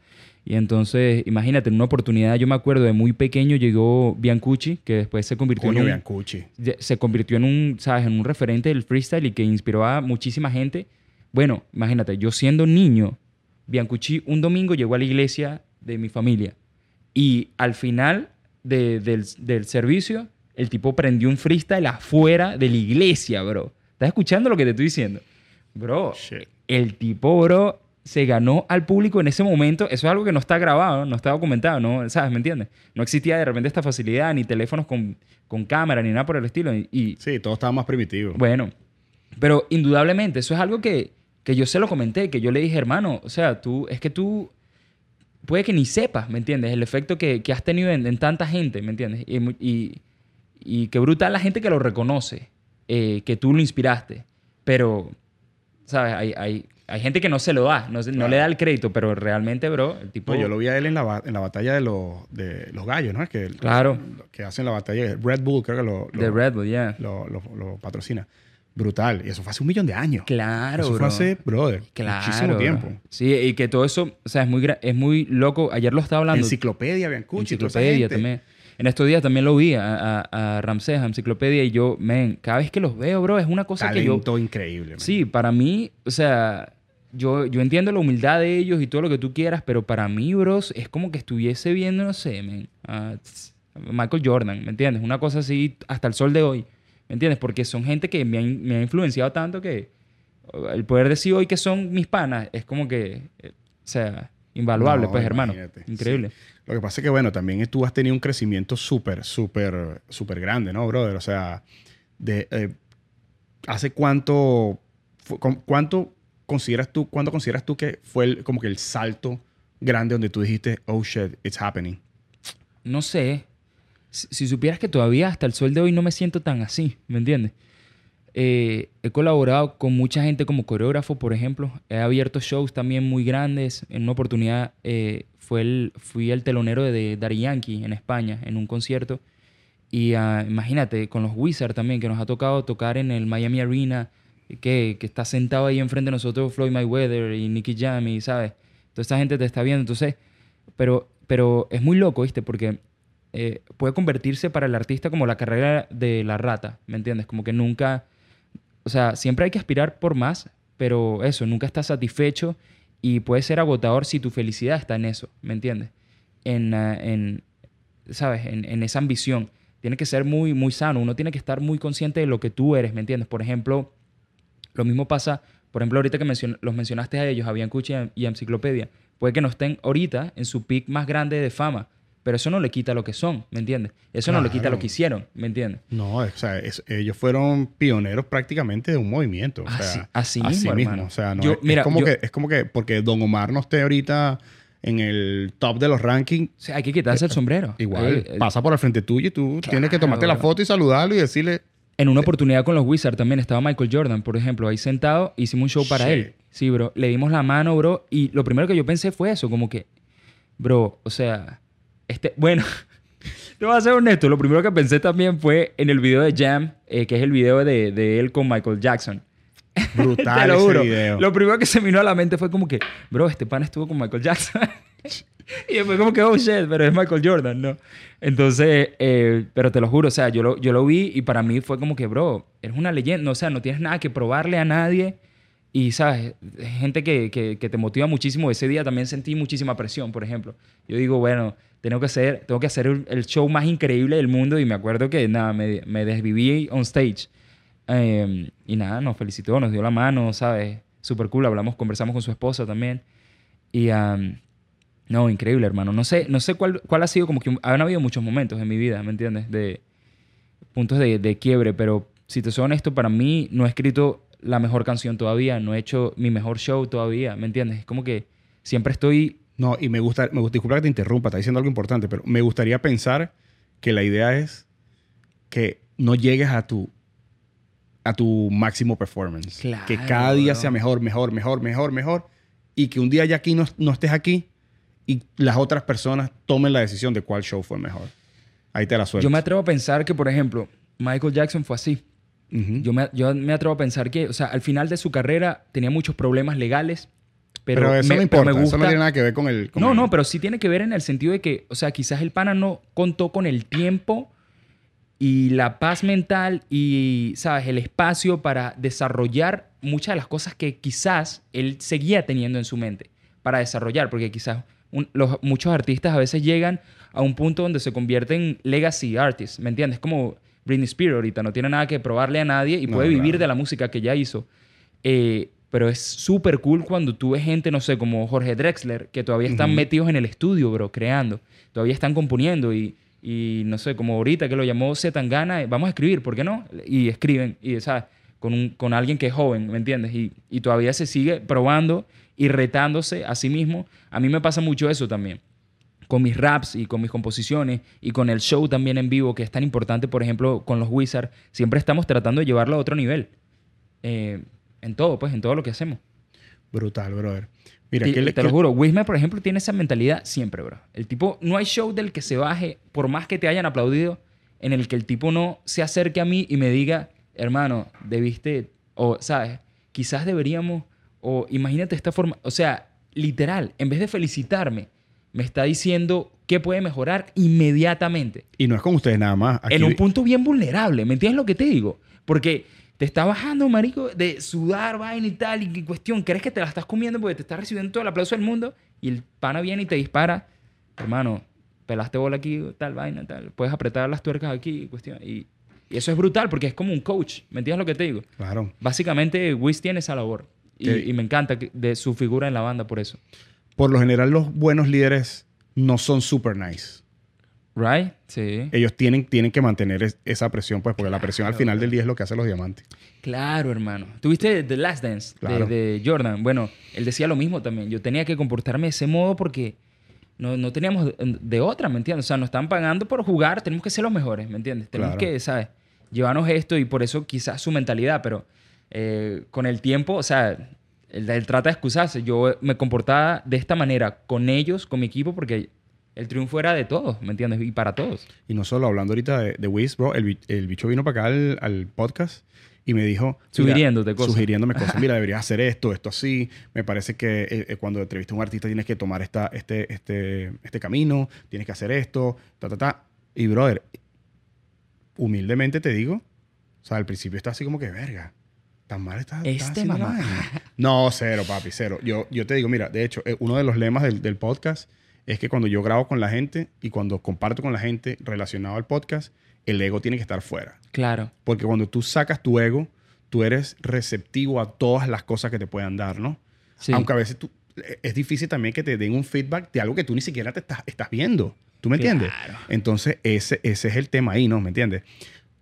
Y entonces, imagínate, en una oportunidad, yo me acuerdo de muy pequeño llegó Biancucci, que después se convirtió Coño, en un, Biancucci. se convirtió en un, ¿sabes? En un referente del freestyle y que inspiró a muchísima gente. Bueno, imagínate, yo siendo niño, Biancucci un domingo llegó a la iglesia de mi familia y al final de- del, del servicio, el tipo prendió un freestyle afuera de la iglesia, bro. ¿Estás escuchando lo que te estoy diciendo? Bro, Shit. el tipo, bro, se ganó al público en ese momento. Eso es algo que no está grabado, no está documentado, ¿no? ¿Sabes? ¿Me entiendes? No existía de repente esta facilidad, ni teléfonos con, con cámara, ni nada por el estilo. Y, y, Sí, todo estaba más primitivo. bueno, pero indudablemente, eso es algo que, que yo se lo comenté, que yo le dije, hermano, o sea, tú, es que tú, puede que ni sepas, ¿me entiendes? El efecto que, que has tenido en, en tanta gente, ¿me entiendes? Y, y, y qué brutal la gente que lo reconoce, eh, que tú lo inspiraste, pero, ¿sabes? Hay, hay, hay gente que no se lo da, no, se- no le da el crédito, pero realmente, bro, el tipo... No, yo lo vi a él en la, en la batalla de los, de los gallos, ¿no? Es que, Claro. que hacen la batalla. Red Bull, creo que lo, lo, de Red Bull, yeah. lo- lo- lo patrocina. Brutal. Y eso fue hace un millón de años. Claro, Eso bro. fue hace, brother, Claro. muchísimo bro. tiempo. Sí, y que todo eso, o sea, es muy, es muy loco. Ayer lo estaba hablando. Enciclopedia, Biancucci, Enciclopedia también. En estos días también lo vi a, a, a Ramsés, a Enciclopedia, y yo, men, cada vez que los veo, bro, es una cosa que yo... Talento increíble. man. Sí, para mí, o sea, yo, yo entiendo la humildad de ellos y todo lo que tú quieras, pero para mí, bros, es como que estuviese viendo, no sé, men, a Michael Jordan, ¿me entiendes? Una cosa así hasta el sol de hoy, ¿me entiendes? Porque son gente que me ha, in- me ha influenciado tanto que el poder decir hoy que son mis panas es como que, eh, o sea, invaluable, No, pues, hermano. Increíble. Lo que pasa es que, bueno, también tú has tenido un crecimiento súper, súper, súper grande, ¿no, brother? O sea, de, eh, ¿hace cuánto, cuánto consideras tú, cuándo consideras tú que fue el- como que el salto grande donde tú dijiste, oh shit, it's happening? no sé, si, supieras que todavía hasta el sol de hoy no me siento tan así, ¿me entiendes? Eh, he colaborado con mucha gente como coreógrafo, por ejemplo. He abierto shows también muy grandes. En una oportunidad eh, fue el, fui el telonero de Daddy Yankee en España, en un concierto. Y ah, imagínate, con los Wizards también, que nos ha tocado tocar en el Miami Arena, que, que está sentado ahí enfrente de nosotros Floyd Mayweather y Nicky Jam, y ¿sabes? Toda esta gente te está viendo. Entonces, pero, pero es muy loco, ¿viste? Porque eh, puede convertirse para el artista como la carrera de la rata, ¿me entiendes? Como que nunca, o sea, siempre hay que aspirar por más, pero eso, nunca estás satisfecho y puede ser agotador si tu felicidad está en eso, ¿me entiendes? En, ah, en ¿sabes? En, esa ambición. Tiene que ser muy, muy sano, uno tiene que estar muy consciente de lo que tú eres, ¿me entiendes? Por ejemplo, lo mismo pasa, por ejemplo, ahorita que mencion- los mencionaste a ellos, a Biancucci y Enciclopedia, puede que no estén ahorita en su peak más grande de fama, pero eso no le quita lo que son, ¿me entiendes? Eso no le quita lo que hicieron, ¿me entiendes? No, o sea, es- ellos fueron pioneros prácticamente de un movimiento. O Así- sea, así mismo, hermano. O sea, no, Yo- es, es mira, como yo- que, es como que porque Don Omar no esté ahorita en el top de los rankings, O sea, hay que quitarse el sombrero. igual Eh, eh, pasa por el frente tuyo y tú tienes que tomarte la foto y saludarlo y decirle, En una oportunidad con los Wizards también estaba Michael Jordan, por ejemplo, ahí sentado, hicimos un show para Shit. él. Sí, bro. Le dimos la mano, bro. Y lo primero que yo pensé fue eso, como que, bro, o sea, este, bueno, te voy a ser honesto. Lo primero que pensé también fue en el video de Jam, eh, que es el video de, de él con Michael Jackson. brutal Te lo ese juro. video. Lo primero que se me vino a la mente fue como que, bro, este pan estuvo con Michael Jackson. y después como que, oh shit, pero es Michael Jordan, ¿no? Entonces, eh, pero te lo juro, o sea, yo lo, yo lo vi y para mí fue como que, bro, eres una leyenda, o sea, no tienes nada que probarle a nadie. Y, ¿sabes? Es Gente que, que, que te motiva muchísimo. Ese día también sentí muchísima presión, por ejemplo. Yo digo, bueno, tengo que hacer, tengo que hacer el, show más increíble del mundo y me acuerdo que, nada, me, me desviví on stage. Eh, y nada, nos felicitó, nos dio la mano, ¿sabes? Súper cool, hablamos, conversamos con su esposa también. Y, am, no, increíble, hermano. No sé, no sé cuál, cuál ha sido, como que han habido muchos momentos en mi vida, ¿me entiendes? De puntos de, de quiebre, pero si te soy honesto, para mí no he escrito la mejor canción todavía, no he hecho mi mejor show todavía, ¿me entiendes? Es como que siempre estoy... No, y me gusta, me gusta, disculpa que te interrumpa, está diciendo algo importante, pero me gustaría pensar que la idea es que no llegues a tu a tu máximo performance. Claro, que cada día bro. sea mejor, mejor, mejor, mejor, mejor. Y que un día ya aquí no, no estés aquí y las otras personas tomen la decisión de cuál show fue mejor. Ahí te la suelto. Yo me atrevo a pensar que, por ejemplo, Michael Jackson fue así. Yo me, yo me atrevo a pensar que, o sea, al final de su carrera tenía muchos problemas legales, pero, pero, eso me, no importa, me eso no tiene nada que ver con el... con No, el- no, pero sí tiene que ver en el sentido de que, o sea, quizás el pana no contó con el tiempo y la paz mental y, ¿sabes?, el espacio para desarrollar muchas de las cosas que quizás él seguía teniendo en su mente para desarrollar, porque quizás un- los, muchos artistas a veces llegan a un punto donde se convierten en legacy artists, ¿me entiendes? Como Britney Spears ahorita, no tiene nada que probarle a nadie y No, puede vivir claro. de la música que ya hizo. Eh, Pero es súper cool cuando tú ves gente, no sé, como Jorge Drexler, que todavía están metidos en el estudio, bro, creando. Todavía están componiendo y, y no sé, como ahorita que lo llamó Zetangana, vamos a escribir, ¿por qué no? Y escriben, y, ¿sabes? Con, un, con alguien que es joven, ¿me entiendes? Y, y todavía se sigue probando y retándose a sí mismo. A mí me pasa mucho eso también con mis raps y con mis composiciones y con el show también en vivo, que es tan importante, por ejemplo, con los Wizards, siempre estamos tratando de llevarlo a otro nivel. Eh, en todo, pues, en todo lo que hacemos. Brutal, brother. Mira, Y- ¿qué y le- te lo juro, Wismer, por ejemplo, tiene esa mentalidad siempre, bro. El tipo, no hay show del que se baje, por más que te hayan aplaudido, en el que el tipo no se acerque a mí y me diga, hermano, debiste, o, ¿sabes? Quizás deberíamos, o imagínate esta forma, o sea, literal, en vez de felicitarme, me está diciendo qué puede mejorar inmediatamente. Y no es con ustedes nada más. Aquí- en un punto bien vulnerable, ¿me entiendes lo que te digo? Porque te está bajando, marico, de sudar, vaina y tal, y cuestión, crees que te la estás comiendo porque te estás recibiendo todo el aplauso del mundo y el pana viene y te dispara, hermano, pelaste bola aquí, tal vaina, tal, puedes apretar las tuercas aquí, cuestión, y, y eso es brutal porque es como un coach, ¿me entiendes lo que te digo? Claro. Básicamente, Wiz tiene esa labor y, y me encanta de su figura en la banda por eso. Por lo general, los buenos líderes no son super nice. ¿Right? Sí. Ellos tienen, tienen que mantener es- esa presión, pues, porque la presión al Claro, final bro. del día es lo que hace los diamantes. Claro, hermano. ¿Tuviste The Last Dance de- Claro. de, Jordan? Bueno, él decía lo mismo también. Yo tenía que comportarme de ese modo porque no, no teníamos de, otra, ¿me entiendes? O sea, nos están pagando por jugar, tenemos que ser los mejores, ¿me entiendes? Tenemos Claro. que, ¿sabes? Llevarnos esto y por eso quizás su mentalidad, pero eh, con el tiempo, o sea, él, él trata de excusarse. Yo me comportaba de esta manera con ellos, con mi equipo, porque el triunfo era de todos, ¿me entiendes? Y para todos. Y no solo hablando ahorita de, de Wiz, bro, el, bi- el bicho vino para acá al, al podcast y me dijo... Sugiriéndote cosas. Sugiriéndome cosas. Mira, deberías hacer esto, esto así. Me parece que eh, eh, cuando entrevistas a un artista tienes que tomar esta, este, este, este camino, tienes que hacer esto, ta, ta, ta. Y, brother, humildemente te digo, o sea, al principio está así como que, verga, tan mal está, está Este mamá. vaina". No, cero, papi, cero. Yo, yo te digo, mira, de hecho, eh, uno de los lemas del, del podcast es que cuando yo grabo con la gente y cuando comparto con la gente relacionado al podcast, el ego tiene que estar fuera. Claro. Porque cuando tú sacas tu ego, tú eres receptivo a todas las cosas que te puedan dar, ¿no? Sí. Aunque a veces tú, eh, es difícil también que te den un feedback de algo que tú ni siquiera te estás, estás viendo. ¿Tú me entiendes? Claro. Entonces, ese, ese es el tema ahí, ¿no? ¿Me entiendes?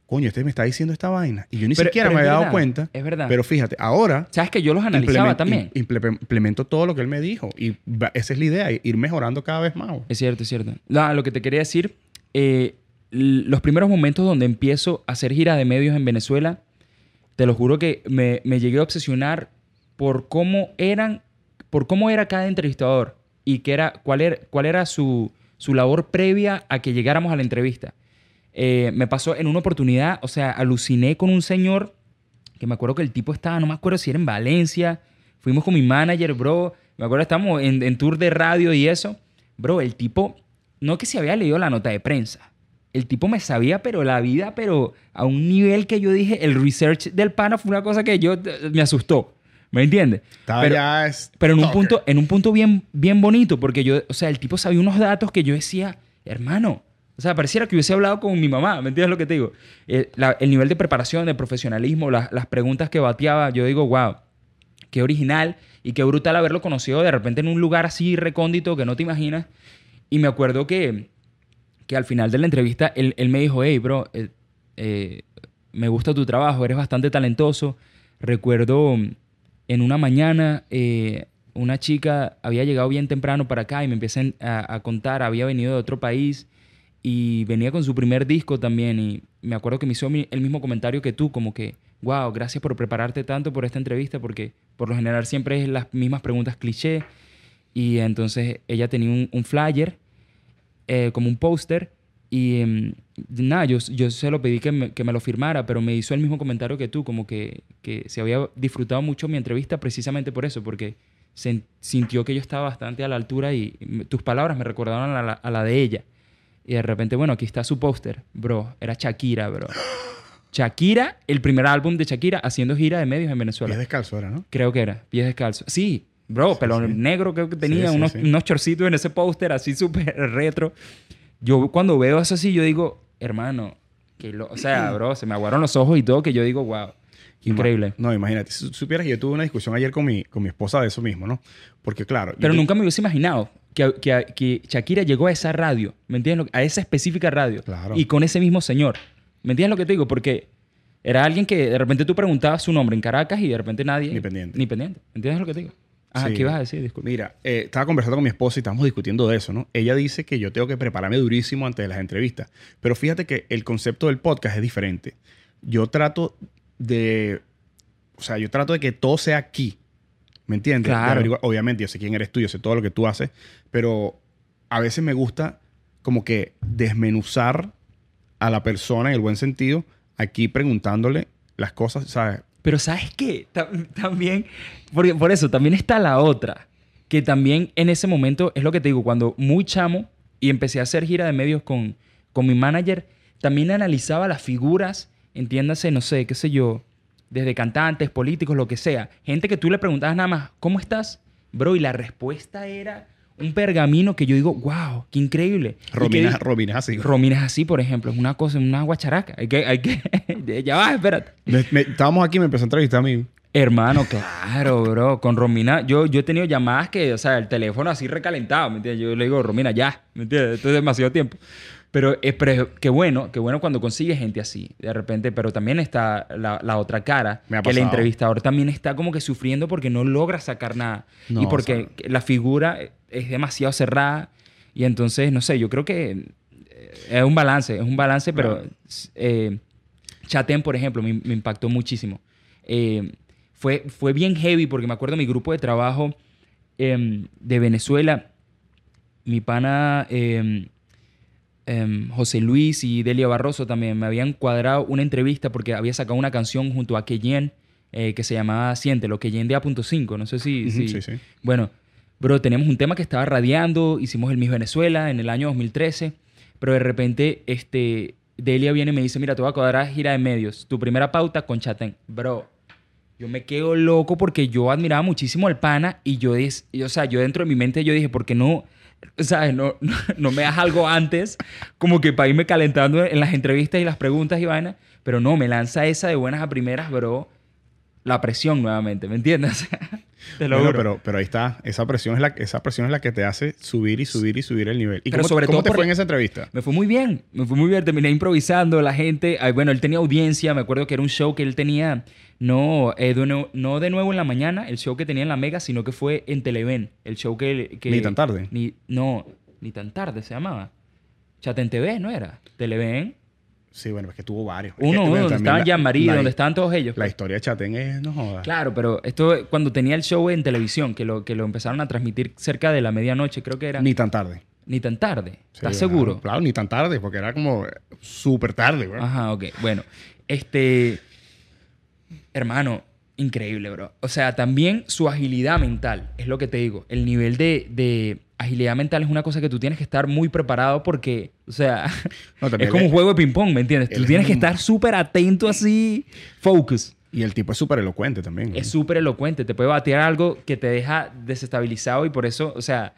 Coño, este me está diciendo esta vaina. Y yo ni Pero- siquiera pero me había dado verdad, cuenta. es verdad. Pero fíjate, ahora ¿Sabes que yo los analizaba también? im- imple- implemento todo lo que él me dijo. Y esa es la idea, ir mejorando cada vez más. Es cierto, es cierto. Lo que te quería decir, eh, los primeros momentos donde empiezo a hacer gira de medios en Venezuela, te lo juro que me, me llegué a obsesionar por cómo eran, por cómo era cada entrevistador y qué era, cuál era, cuál era su, su labor previa a que llegáramos a la entrevista. Eh, me pasó en una oportunidad, o sea, aluciné con un señor que me acuerdo que el tipo estaba, no me acuerdo si era en Valencia, fuimos con mi manager, bro, me acuerdo estábamos en, en tour de radio y eso, bro, el tipo, no que se había leído la nota de prensa, el tipo me sabía, pero la vida, pero a un nivel que yo dije, el research del pana fue una cosa que yo, eh, me asustó, ¿me entiendes? Pero- pero en un punto, en un punto bien, bien bonito, porque yo, o sea, el tipo sabía unos datos que yo decía, hermano, o sea, pareciera que hubiese hablado con mi mamá, ¿me entiendes lo que te digo? Eh, la- el nivel de preparación, de profesionalismo, las- las preguntas que bateaba, yo digo, wow, qué original y qué brutal haberlo conocido de repente en un lugar así recóndito que no te imaginas. Y me acuerdo que, que al final de la entrevista él, él me dijo, hey, bro, eh, eh, me gusta tu trabajo, eres bastante talentoso. Recuerdo en una mañana eh, una chica había llegado bien temprano para acá y me empiezan a, a contar, había venido de otro país y venía con su primer disco también y me acuerdo que me hizo el mismo comentario que tú, como que, wow, gracias por prepararte tanto por esta entrevista porque por lo general siempre es las mismas preguntas cliché y entonces ella tenía un, flyer eh, como un póster y em, nada, yo, yo se lo pedí que me, que me lo firmara, pero me hizo el mismo comentario que tú, como que, que se había disfrutado mucho mi entrevista precisamente por eso, porque sintió que yo estaba bastante a la altura y tus palabras me recordaron a la de ella. Y de repente, bueno, aquí está su póster, bro, era Shakira, bro. Shakira, el primer álbum de Shakira haciendo gira de medios en Venezuela. Pies descalzo era, ¿no? Creo que era, pies descalzos. Sí, bro, Sí, negro creo que tenía, Sí, unos, unos chorcitos en ese póster así súper retro. Yo cuando veo eso así, yo digo, hermano, que lo, o sea, bro, se me aguaron los ojos y todo, que yo digo, wow. Increíble. No, imagínate. Si supieras que yo tuve una discusión ayer con mi, con mi esposa de eso mismo, ¿no? Porque claro... Pero te- nunca me hubiese imaginado que, que, que Shakira llegó a esa radio, ¿me entiendes? A esa específica radio. Claro. Y con ese mismo señor. ¿Me entiendes lo que te digo? Porque era alguien que de repente tú preguntabas su nombre en Caracas y de repente nadie... Ni pendiente. Ni pendiente. ¿Entiendes lo que te digo? Sí. ¿qué ibas a decir? Disculpa. Mira, eh, estaba conversando con mi esposa y estábamos discutiendo de eso, ¿no? Ella dice que yo tengo que prepararme durísimo antes de las entrevistas. Pero fíjate que el concepto del podcast es diferente. Yo trato de... O sea, yo trato de que todo sea aquí. ¿Me entiendes? Claro. obviamente, yo sé quién eres tú, yo sé todo lo que tú haces. Pero a veces me gusta como que desmenuzar a la persona en el buen sentido aquí preguntándole las cosas, ¿sabes? Pero ¿sabes qué? Ta- También, por, por eso, también está la otra. Que también en ese momento, es lo que te digo, cuando muy chamo y empecé a hacer gira de medios con, con mi manager, también analizaba las figuras, entiéndase, no sé, qué sé yo, desde cantantes, políticos, lo que sea. Gente que tú le preguntabas nada más, ¿cómo estás? Bro, y la respuesta era un pergamino que yo digo, wow, qué increíble. Romina, Romina es así. Romina es así, por ejemplo, es una cosa, una guacharaca. Hay que, hay que, ya va, espérate. Me- me- estábamos aquí y me empezó a entrevistar a mí. Hermano, claro, bro. Con Romina, yo, yo he tenido llamadas que, o sea, el teléfono así recalentado, ¿me entiendes? Yo le digo, Romina, ya, ¿me entiendes? Esto es demasiado tiempo. Pero, es pero qué bueno, qué bueno cuando consigues gente así, de repente. Pero también está la, la otra cara, que el entrevistador también está como que sufriendo porque no logra sacar nada. No, y porque la figura es demasiado cerrada. Y entonces, no sé, yo creo que eh, es un balance, es un balance, pero eh, Chaten, por ejemplo, me, me impactó muchísimo. Eh, fue, fue bien heavy porque me acuerdo mi grupo de trabajo em, de Venezuela, mi pana em, José Luis y Delia Barroso también me habían cuadrado una entrevista porque había sacado una canción junto a Keyen eh, que se llamaba Siéntelo, Keyen de A.5, no sé si... Ujú, si- sí, sí. Bueno, bro, teníamos un tema que estaba radiando, hicimos el Miss Venezuela en el año 2013, pero de repente este, Delia viene y me dice, mira, te voy a cuadrar gira de medios, tu primera pauta con Chatén. Bro, yo me quedo loco porque yo admiraba muchísimo al pana y yo, dis- y, o sea, yo dentro de mi mente yo dije, ¿por qué no, sabes, no, no, no me das algo antes como que para irme calentando en las entrevistas y las preguntas y vaina? Pero no, me lanza esa de buenas a primeras, bro, la presión nuevamente, ¿me entiendes? Te lo Bueno, juro. pero, pero ahí está. Esa presión, es la, esa presión es la que te hace subir y subir y subir el nivel. ¿Y Pero cómo, sobre cómo todo te fue en esa entrevista? Me fue muy bien, me fue muy bien. Terminé improvisando, la gente. ay, bueno, él tenía audiencia. Me acuerdo que era un show que él tenía, no, eh, de, nuevo- no de nuevo en la mañana, el show que tenía en la Mega, sino que fue en Televen. El show que. que Ni tan tarde. Ni, no, ni tan tarde se llamaba. Chat en TV, ¿no era? Televen. Sí, bueno, es que tuvo varios. Es Uno, que, uno, bueno, donde estaban Jean-Marie, la- donde estaban todos ellos. La pues. historia de Chatén es, no jodas. Claro, pero esto cuando tenía el show en televisión, que lo, que lo empezaron a transmitir cerca de la medianoche, creo que era. Ni, Ni tan tarde. tan tarde. ¿Estás seguro? Claro, ni tan tarde, porque era como súper tarde, güey. Ajá, ok. Bueno, este. Hermano, increíble, bro. O sea, también su agilidad mental, es lo que te digo. El nivel de, de agilidad mental es una cosa que tú tienes que estar muy preparado porque, o sea, No, es como un juego de ping-pong, ¿me entiendes? Tú es tienes que un- estar súper atento así, focus. Y el tipo es súper elocuente también. Es súper elocuente, te puede batear algo que te deja desestabilizado y por eso, o sea,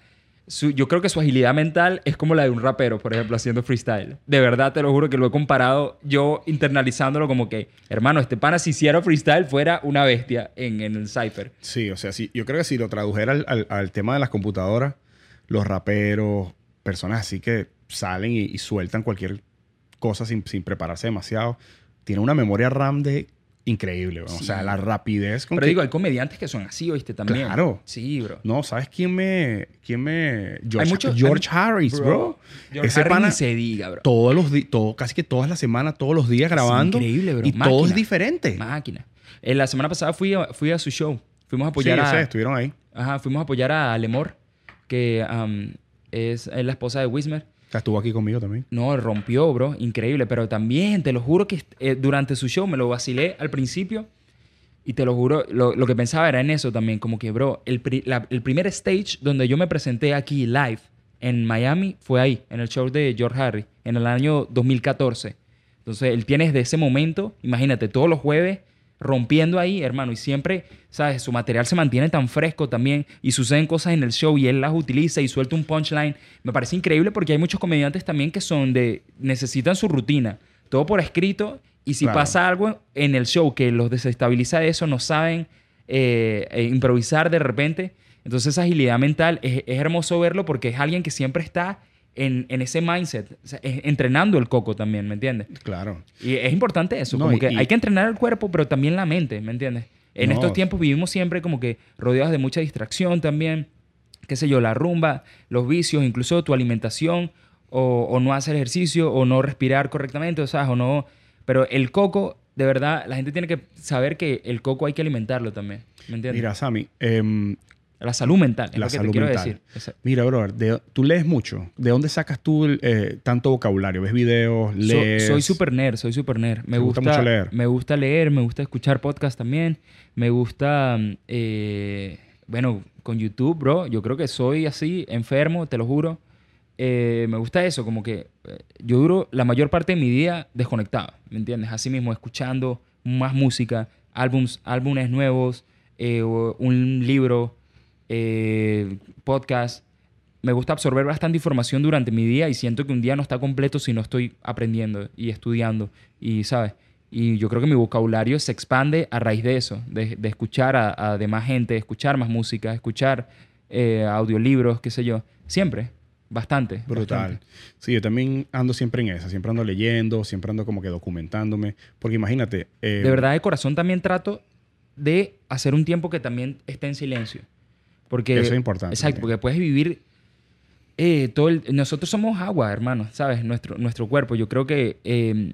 su- yo creo que su agilidad mental es como la de un rapero, por ejemplo, haciendo freestyle. De verdad, te lo juro que lo he comparado yo internalizándolo como que, hermano, este pana si hiciera freestyle fuera una bestia en, en el cypher. Sí, o sea, sí, yo creo que si lo tradujera al, al- al tema de las computadoras, los raperos, personas así que salen y, y sueltan cualquier cosa sin, sin prepararse demasiado, tienen una memoria RAM de increíble, güey. o sea, Sí. la rapidez con Pero que- digo, hay comediantes que son así, ¿oíste? También. Claro. Sí, bro. No, ¿sabes quién me... Quién me George, muchos- George Harris, bro. George Ese Harris pana se diga, bro. todos los días, todo, casi que todas las semanas, todos los días grabando. increíble, bro. Y todo Máquina. es diferente. Máquina. Eh, la semana pasada fui a, fui a su show. Fuimos a Sí, apoyar yo a... sé, estuvieron ahí. Ajá, fuimos a apoyar a Lemor, que am, es, es la esposa de Wismer. Sea, estuvo aquí conmigo también. No, rompió, bro. Increíble. Pero también, te lo juro que eh, durante su show me lo vacilé al principio. Y te lo juro, lo, lo que pensaba era en eso también. Como que, bro, el, pri- la- el primer stage donde yo me presenté aquí live en Miami fue ahí, en el show de George Harry, en el año 2014. Entonces, él tiene desde ese momento, imagínate, todos los jueves rompiendo ahí, hermano. Y siempre, ¿sabes? Su material se mantiene tan fresco también. Y suceden cosas en el show y él las utiliza y suelta un punchline. Me parece increíble porque hay muchos comediantes también que son de. necesitan su rutina. Todo por escrito Y si Claro. pasa algo en el show que los desestabiliza de eso, no saben eh, eh, improvisar de repente, entonces esa agilidad mental es, es hermoso verlo porque es alguien que siempre está en, en ese mindset, o sea, entrenando el coco también, ¿me entiendes? Claro. Y es importante eso, No, como y- que y- hay que entrenar el cuerpo, pero también la mente, ¿me entiendes? En No. estos tiempos vivimos siempre como que rodeados de mucha distracción también, qué sé yo, la rumba, los vicios, incluso tu alimentación, o, o no hacer ejercicio, o no respirar correctamente, o sea, o no... Pero el coco, de verdad, la gente tiene que saber que el coco hay que alimentarlo también, ¿me entiendes? Mira, Sammy, em, la salud mental, es la lo que salud te quiero mental. decir. Mira, brother, de- tú lees mucho. ¿De dónde sacas tú eh, tanto vocabulario? ¿Ves videos? Soy super nerd, soy super nerd. Me ¿Te gusta mucho leer? Me gusta leer, me gusta escuchar podcast también. Me gusta, eh, bueno, con YouTube, bro. Yo creo que soy así, enfermo, te lo juro. Eh, me gusta eso, como que yo duro la mayor parte de mi día desconectado, ¿me entiendes? Así mismo, escuchando más música, álbums, álbumes nuevos, un libro, eh, podcast. Me gusta absorber bastante información durante mi día y siento que un día no está completo si no estoy aprendiendo y estudiando y, ¿sabes? Y yo creo que mi vocabulario se expande a raíz de eso, de, de escuchar a, a demás gente, escuchar más música, escuchar eh, audiolibros, qué sé yo. Siempre, bastante. Brutal. bastante. Sí, yo también ando siempre en esa. Siempre ando leyendo, siempre ando como que documentándome. Porque imagínate. eh, De verdad, de corazón también trato de hacer un tiempo que también esté en silencio. Porque, Eso es importante Exacto, porque puedes vivir eh, todo el... Nosotros somos agua, hermano, ¿sabes? Nuestro, nuestro cuerpo. Yo creo que, eh,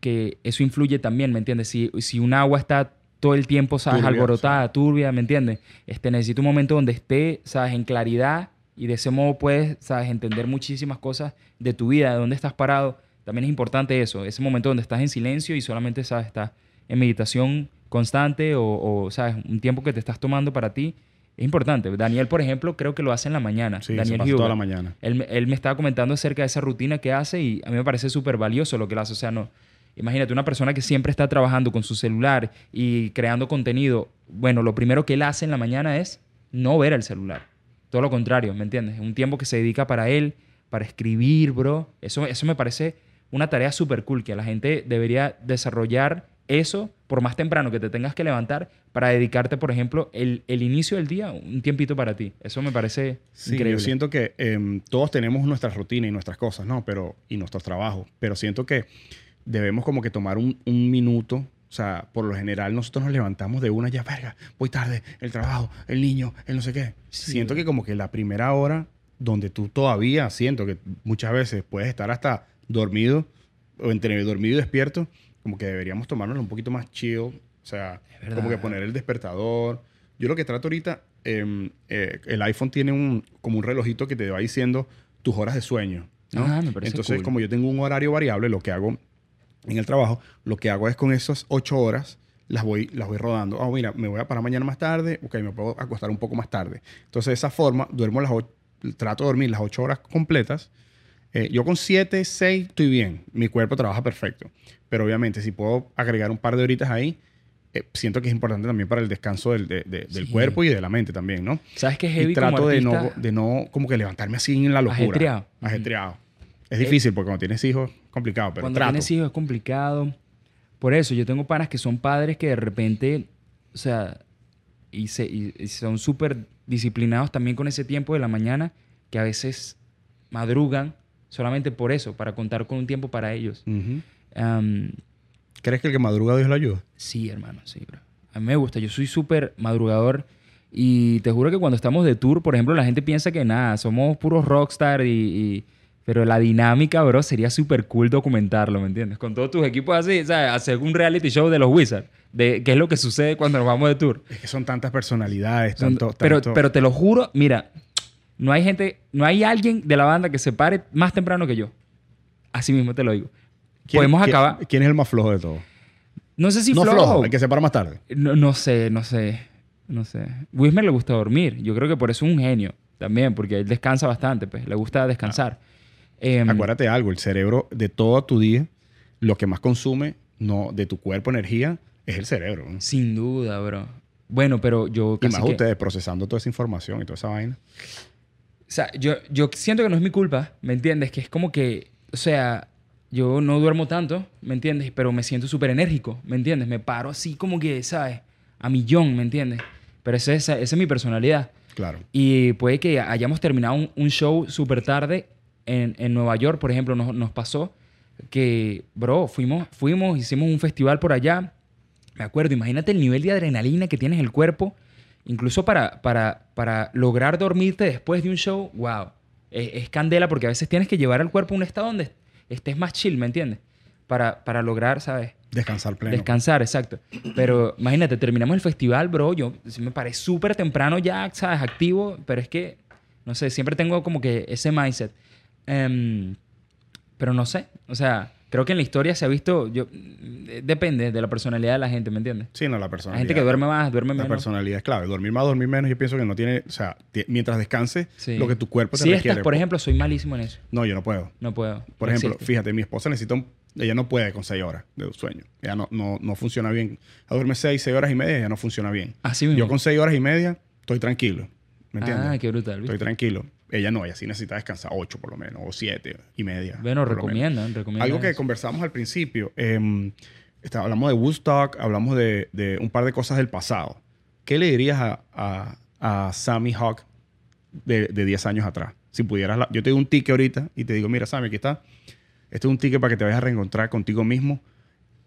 que eso influye también, ¿me entiendes? Si, si un agua está todo el tiempo, ¿sabes? Turbia, Alborotada, turbia, ¿me entiendes? Este, necesita un momento donde esté, ¿sabes? En claridad y de ese modo puedes, ¿sabes? Entender muchísimas cosas de tu vida, de dónde estás parado. También es importante eso, ese momento donde estás en silencio y solamente, ¿sabes? Estás en meditación constante o, o, ¿sabes? Un tiempo que te estás tomando para ti. Es importante. Daniel, por ejemplo, creo que lo hace en la mañana. Sí, se Daniel pasa toda la mañana. Él, me- él me estaba comentando acerca de esa rutina que hace y a mí me parece súper valioso lo que él hace. O sea, no, imagínate una persona que siempre está trabajando con su celular y creando contenido. Bueno, lo primero que él hace en la mañana es no ver el celular. Todo lo contrario, ¿me entiendes? Un tiempo que se dedica para él, para escribir, bro. Eso, eso me parece una tarea súper cool, que la gente debería desarrollar eso por más temprano que te tengas que levantar para dedicarte, por ejemplo, el, el inicio del día, un tiempito para ti. Eso me parece Sí, increíble. yo siento que em, todos tenemos nuestras rutinas y nuestras cosas, ¿no? Pero, y nuestros trabajos. Pero siento que debemos como que tomar un, un minuto. O sea, por lo general nosotros nos levantamos de una ya, verga, voy tarde, el trabajo, el niño, el no sé qué. Sí. Siento que como que la primera hora donde tú todavía, siento que muchas veces puedes estar hasta dormido o entre dormido y despierto, como que deberíamos tomárnoslo un poquito más chill. O sea, como que poner el despertador. Yo lo que trato ahorita, em, eh, el iPhone tiene un, como un relojito que te va diciendo tus horas de sueño. ¿no? Ah, me parece Entonces, cool. como yo tengo un horario variable, lo que hago en el trabajo, lo que hago es con esas ocho horas, las voy, las voy rodando. Ah, mira, me voy a parar mañana más tarde, ok, me puedo acostar un poco más tarde. Entonces, de esa forma, duermo las trato de dormir las ocho horas completas. Eh, yo con siete, seis estoy bien. Mi cuerpo trabaja perfecto. Pero obviamente, si puedo agregar un par de horitas ahí, eh, siento que es importante también para el descanso del, de- de- del Sí. cuerpo y de la mente también, ¿no? ¿Sabes qué es Y heavy como trato de no, de no como que levantarme así en la locura. Ajetreado. Ajetreado. Es difícil porque cuando tienes hijos, complicado, pero Cuando trato. tienes hijos es complicado. Por eso, yo tengo panas que son padres que de repente, o sea, y, se- y- y son súper disciplinados también con ese tiempo de la mañana, que a veces madrugan solamente por eso, para contar con un tiempo para ellos. Ujú. ¿Crees que el que madruga Dios lo ayuda? sí, hermano, sí, bro. A mí me gusta, yo soy súper madrugador y te juro que cuando estamos de tour, por ejemplo, la gente piensa que nada, somos puros rockstar y... y- pero la dinámica, bro, sería súper cool documentarlo, ¿me entiendes? Con todos tus equipos así, ¿sabes? Hacer un reality show de los Wizards. De qué es lo que sucede cuando nos vamos de tour. Es que son tantas personalidades, Son- tanto, pero, tanto- pero te lo juro, mira, no hay gente, no hay alguien de la banda que se pare más temprano que yo. Así mismo te lo digo. ¿Quién- Podemos quién- acabar. ¿Quién es el más flojo de todos? No sé si no flojo. flojo, el que se para más tarde. No, no sé, no sé. No sé. Wismer le gusta dormir. Yo creo que por eso es un genio también, porque él descansa bastante, pues. Le gusta descansar. Em, Acuérdate de algo, el cerebro de todo tu día, lo que más consume no, de tu cuerpo energía es el cerebro. ¿no? Sin duda, bro. Bueno, pero yo Y casi más que- ustedes procesando toda esa información y toda esa vaina. O sea, yo, yo siento que no es mi culpa, ¿me entiendes? Que es como que, o sea, yo no duermo tanto, ¿me entiendes? Pero me siento súper enérgico, ¿me entiendes? Me paro así como que, ¿sabes? A millón, ¿me entiendes? Pero esa, esa, esa es mi personalidad. Claro. Y puede que hayamos terminado un, un show súper tarde en, en Nueva York, por ejemplo, nos, nos pasó que, bro, fuimos, fuimos, hicimos un festival por allá. Me acuerdo, imagínate el nivel de adrenalina que tienes en el cuerpo, incluso para, para, para lograr dormirte después de un show, wow, es, es candela porque a veces tienes que llevar al cuerpo a un estado donde estés más chill, ¿me entiendes? Para, para lograr, ¿sabes? Descansar pleno. Descansar, exacto. Pero imagínate, terminamos el festival, bro. Yo me paré súper temprano ya, ¿sabes? Activo, pero es que, no sé, siempre tengo como que ese mindset. Em, pero no sé, o sea, creo que en la historia se ha visto, yo, eh, depende de la personalidad de la gente, ¿me entiendes? Sí, no, la personalidad. gente que duerme más, duerme La menos. personalidad es clave. Dormir más, dormir menos, yo pienso que no tiene... O sea, mientras descanse, Sí. lo que tu cuerpo te Si requiere. estás, por ejemplo, soy malísimo en eso. No, yo no puedo. No puedo. Por No ejemplo, existe. fíjate, mi esposa necesita un... Ella no puede con seis horas de sueño. Ella no, no, no funciona bien. Ella duerme seis, seis horas y media, ella no funciona bien. Así mismo. Yo con seis horas y media estoy tranquilo. ¿Me entiendes? Ah, qué brutal. ¿viste? Estoy tranquilo. Ella no, ella sí necesita descansar ocho por lo menos, o siete y media. Bueno, recomiendan, recomiendan. Algo que eso. conversamos al principio, está- hablamos de Woodstock, hablamos de, de un par de cosas del pasado. ¿Qué le dirías a, a, a Sammy Hawk de, de 10 años atrás? Si pudieras, la- yo te doy un ticket ahorita y te digo, mira Sammy, aquí está. Este es un ticket para que te vayas a reencontrar contigo mismo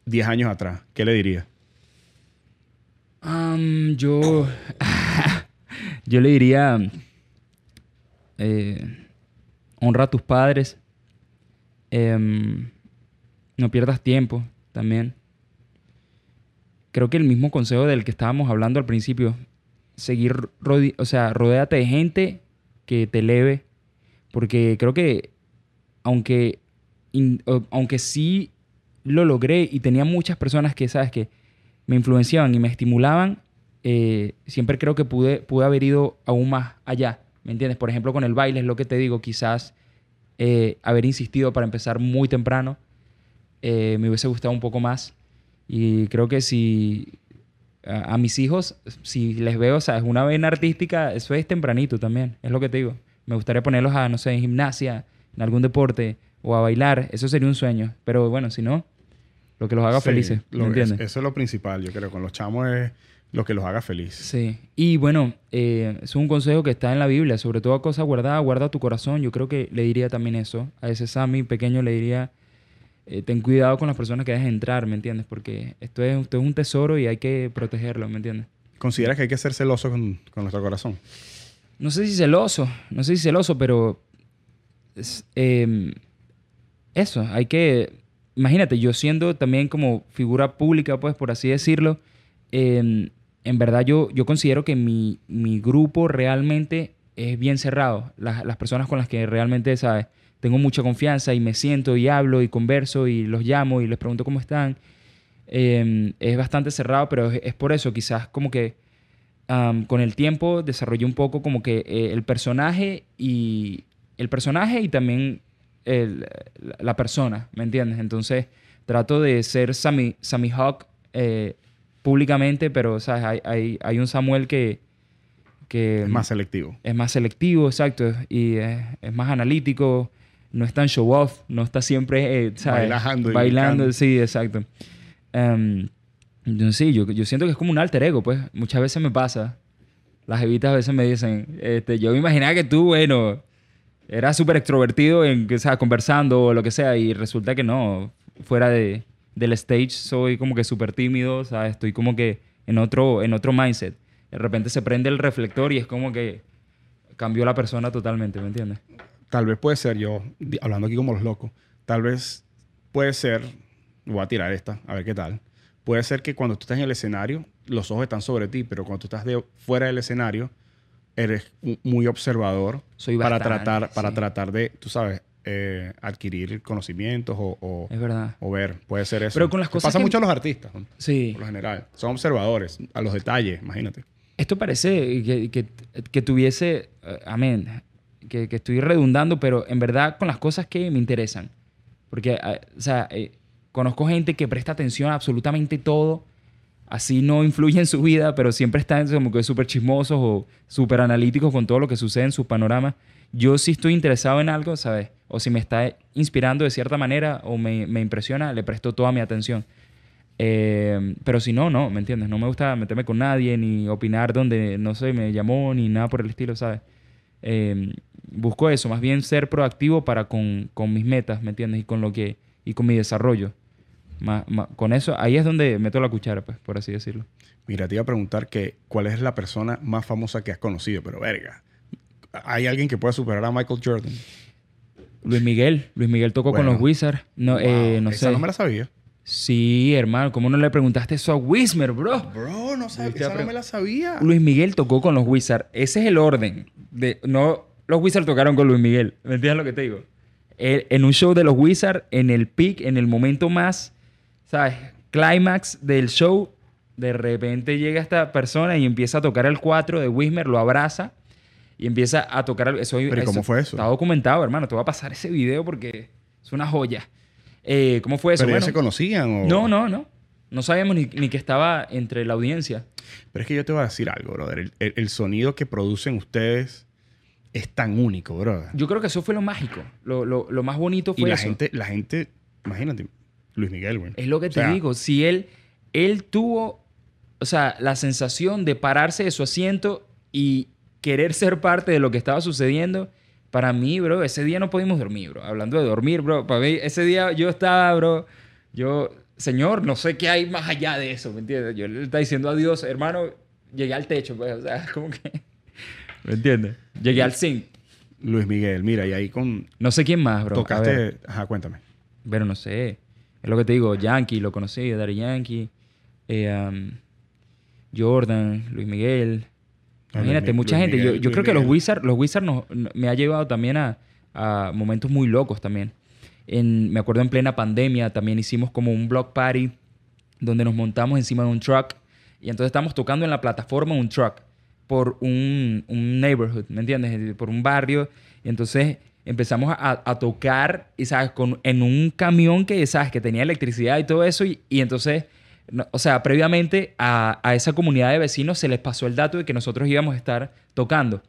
10 años atrás. ¿Qué le dirías? Yo. yo le diría. Eh, honra a tus padres. Em, no pierdas tiempo también. Creo que el mismo consejo del que estábamos hablando al principio. Seguir, o sea, rodéate de gente que te eleve. Porque creo que, aunque, aunque sí lo logré y tenía muchas personas que, ¿sabes? Que me influenciaban y me estimulaban, eh, siempre creo que pude, pude haber ido aún más allá. ¿Me entiendes? Por ejemplo, con el baile es lo que te digo, quizás eh, haber insistido para empezar muy temprano eh, me hubiese gustado un poco más. Y creo que si a, a mis hijos, si les veo, ¿sabes? Una vena artística, eso es tempranito también, es lo que te digo. Me gustaría ponerlos a, no sé, en gimnasia, en algún deporte o a bailar, eso sería un sueño. Pero bueno, si no, lo que los haga Sí, felices, ¿me lo- entiendes? es- eso es lo principal, yo creo. Con los chamos es lo que los haga felices. Sí. Y bueno, eh, es un consejo que está en la Biblia, sobre todo a cosas guardadas, guarda tu corazón. Yo creo que le diría también eso. A ese Sammy pequeño le diría, eh, ten cuidado con las personas que dejas entrar, ¿me entiendes? Porque esto es, esto es un tesoro y hay que protegerlo, ¿me entiendes? ¿Consideras que hay que ser celoso con, con nuestro corazón? No sé si celoso, no sé si celoso, pero es, eh, eso, hay que, imagínate, yo siendo también como figura pública, pues por así decirlo, eh, en verdad yo, yo considero que mi, mi grupo realmente es bien cerrado. Las, las personas con las que realmente, ¿sabes? Tengo mucha confianza y me siento y hablo y converso y los llamo y les pregunto cómo están. Eh, es bastante cerrado, pero es, por eso quizás como que con el tiempo desarrollé un poco como que eh, el personaje y el personaje y también el- la persona, ¿me entiendes? Entonces trato de ser Sammy, Sammy Hawk eh, públicamente, pero ¿sabes? Hay, hay, hay un Samuel que, que Es más selectivo. es más selectivo, exacto, y es, es más analítico, no es tan show off, no está siempre, eh, ¿sabes? Bailando y Bailando, sí, exacto. Em, entonces, sí, yo, yo siento que es como un alter ego, pues. Muchas veces me pasa. Las evitas a veces me dicen, este, yo me imaginaba que tú, bueno, eras súper extrovertido en, o sea, conversando o lo que sea, y resulta que no. Fuera de, del stage soy como que súper tímido, ¿sabes? Estoy como que en otro, en otro mindset. De repente se prende el reflector y es como que cambió la persona totalmente, ¿me entiendes? Tal vez puede ser yo, hablando aquí como los locos, tal vez puede ser, voy a tirar esta, a ver qué tal. Puede ser que cuando tú estás en el escenario, los ojos están sobre ti, pero cuando tú estás de, fuera del escenario, eres mu- muy observador Soy para bastante, tratar, para sí. tratar de, tú sabes, eh, adquirir conocimientos o, o- Es verdad. o ver. Puede ser eso. Pero con las cosas Pasa que- mucho a los artistas, ¿no? Sí. por lo general. Son observadores, a los detalles, imagínate. Esto parece que, que, que tuviese, eh, amén, que, que estoy redundando, pero en verdad con las cosas que me interesan. Porque, eh, o sea, eh, conozco gente que presta atención a absolutamente todo, así no influye en su vida, pero siempre están como que súper chismosos o súper analíticos con todo lo que sucede en sus panoramas. Yo sí estoy interesado en algo, ¿sabes? O si me está inspirando de cierta manera o me, me impresiona, le presto toda mi atención. Eh, pero si no, no, ¿me entiendes? No me gusta meterme con nadie ni opinar donde, no sé, me llamó ni nada por el estilo, ¿sabes? Eh, busco eso, más bien ser proactivo para con, con, mis metas, ¿me entiendes? Y con lo que y con mi desarrollo. con eso, ahí es donde meto la cuchara, pues, por así decirlo. Mira, te iba a preguntar que cuál es la persona más famosa que has conocido, pero verga, ¿hay alguien que pueda superar a Michael Jordan? Luis Miguel. Luis Miguel tocó con los Wizards. No, eh, no esa no me la sabía. Sí, hermano, ¿cómo no le preguntaste eso a Wismer, bro? Bro, no sabía, esa no me la sabía. Luis Miguel tocó con los Wizards. Ese es el orden. De, no, los Wizards tocaron con Luis Miguel. ¿Me entiendes lo que te digo? en un show de los Wizards, en el peak, en el momento más, ¿sabes? Climax del show, de repente llega esta persona y empieza a tocar el 4 de Wismer, lo abraza y empieza a tocar. Eso, ¿Pero cómo fue eso? Está documentado, hermano. Te voy a pasar ese video porque es una joya. Eh, ¿Cómo fue eso? ¿Pero se conocían? No, no, no. No sabíamos ni, que estaba entre la audiencia. Pero es que yo te voy a decir algo, brother. El, sonido que producen ustedes es tan único, brother. Yo creo que eso fue lo mágico. Lo, más bonito fue y la eso. Gente, la gente, imagínate, Luis Miguel, güey. Es lo que te digo. Si él, él tuvo, o sea, la sensación de pararse de su asiento y querer ser parte de lo que estaba sucediendo, para mí, bro, ese día no pudimos dormir, bro. Hablando de dormir, bro, para mí, ese día yo estaba, bro, yo, Señor, no sé qué hay más allá de eso, ¿me entiendes? Yo le estaba diciendo adiós, hermano, llegué al techo, pues, o sea, como que, ¿me entiendes? Llegué al zinc. Luis Miguel, mira, y ahí con... No sé quién más, bro. Tocaste... Ajá, cuéntame. Pero no sé. Es lo que te digo, Yankee, lo conocí, Daddy Yankee, eh, um, Jordan, Luis Miguel, Imagínate, mucha gente. yo, creo que los Wizards, los Wizards me ha llevado también a, momentos muy locos también. En, me acuerdo en plena pandemia también hicimos como un block party donde nos montamos encima de un truck y entonces estamos tocando en la plataforma un truck por un, un neighborhood, ¿me entiendes? Por un barrio. Y entonces empezamos a, tocar, y sabes, con, en un camión que, sabes, que tenía electricidad y todo eso. y entonces o sea, previamente a, esa comunidad de vecinos se les pasó el dato de que nosotros íbamos a estar tocando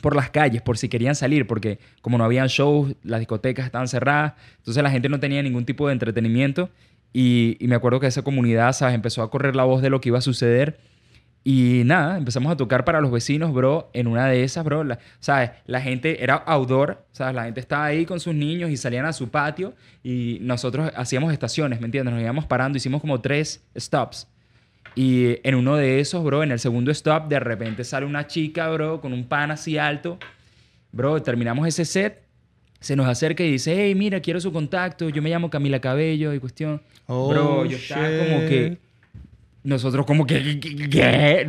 por las calles, por si querían salir, porque como no habían shows, las discotecas estaban cerradas, entonces la gente no tenía ningún tipo de entretenimiento y, y me acuerdo que esa comunidad, ¿sabes? Empezó a correr la voz de lo que iba a suceder y nada, empezamos a tocar para los vecinos, bro. En una de esas, bro, la, ¿sabes? La gente era outdoor, ¿sabes? La gente estaba ahí con sus niños y salían a su patio y nosotros hacíamos estaciones, ¿me entiendes? Nos íbamos parando, hicimos como tres stops. Y en uno de esos, bro, en el segundo stop, de repente sale una chica, bro, con un pan así alto. Bro, terminamos ese set, se nos acerca y dice, hey, mira, quiero su contacto, yo me llamo Camila Cabello y cuestión. bro, yo estaba como que nosotros como que, ¿qué?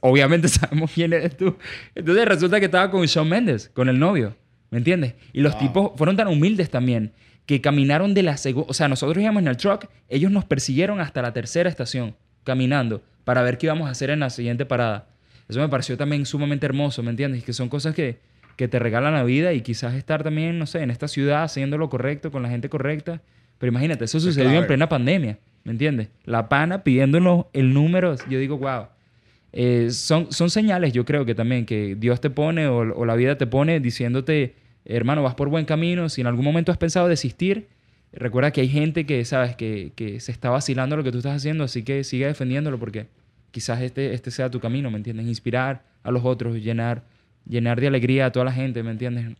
Obviamente sabemos quién eres tú. Entonces resulta que estaba con Shawn Mendes, con el novio, ¿me entiendes? Y los tipos fueron tan humildes también que caminaron de la segunda, o sea, nosotros íbamos en el truck, ellos nos persiguieron hasta la tercera estación, caminando, para ver qué íbamos a hacer en la siguiente parada. Eso me pareció también sumamente hermoso, ¿me entiendes? Que son cosas que, que te regalan la vida y quizás estar también, no sé, en esta ciudad haciendo lo correcto, con la gente correcta. Pero imagínate, eso sucedió en plena pandemia. ¿Me entiendes? La pana pidiéndonos el número. Yo digo, wow. Eh, son, son señales, yo creo que también, que Dios te pone o, la vida te pone diciéndote, hermano, vas por buen camino. Si en algún momento has pensado desistir, recuerda que hay gente que, sabes, que, que se está vacilando lo que tú estás haciendo, así que sigue defendiéndolo porque quizás este, este sea tu camino, ¿me entiendes? Inspirar a los otros, llenar, llenar de alegría a toda la gente, ¿me entiendes?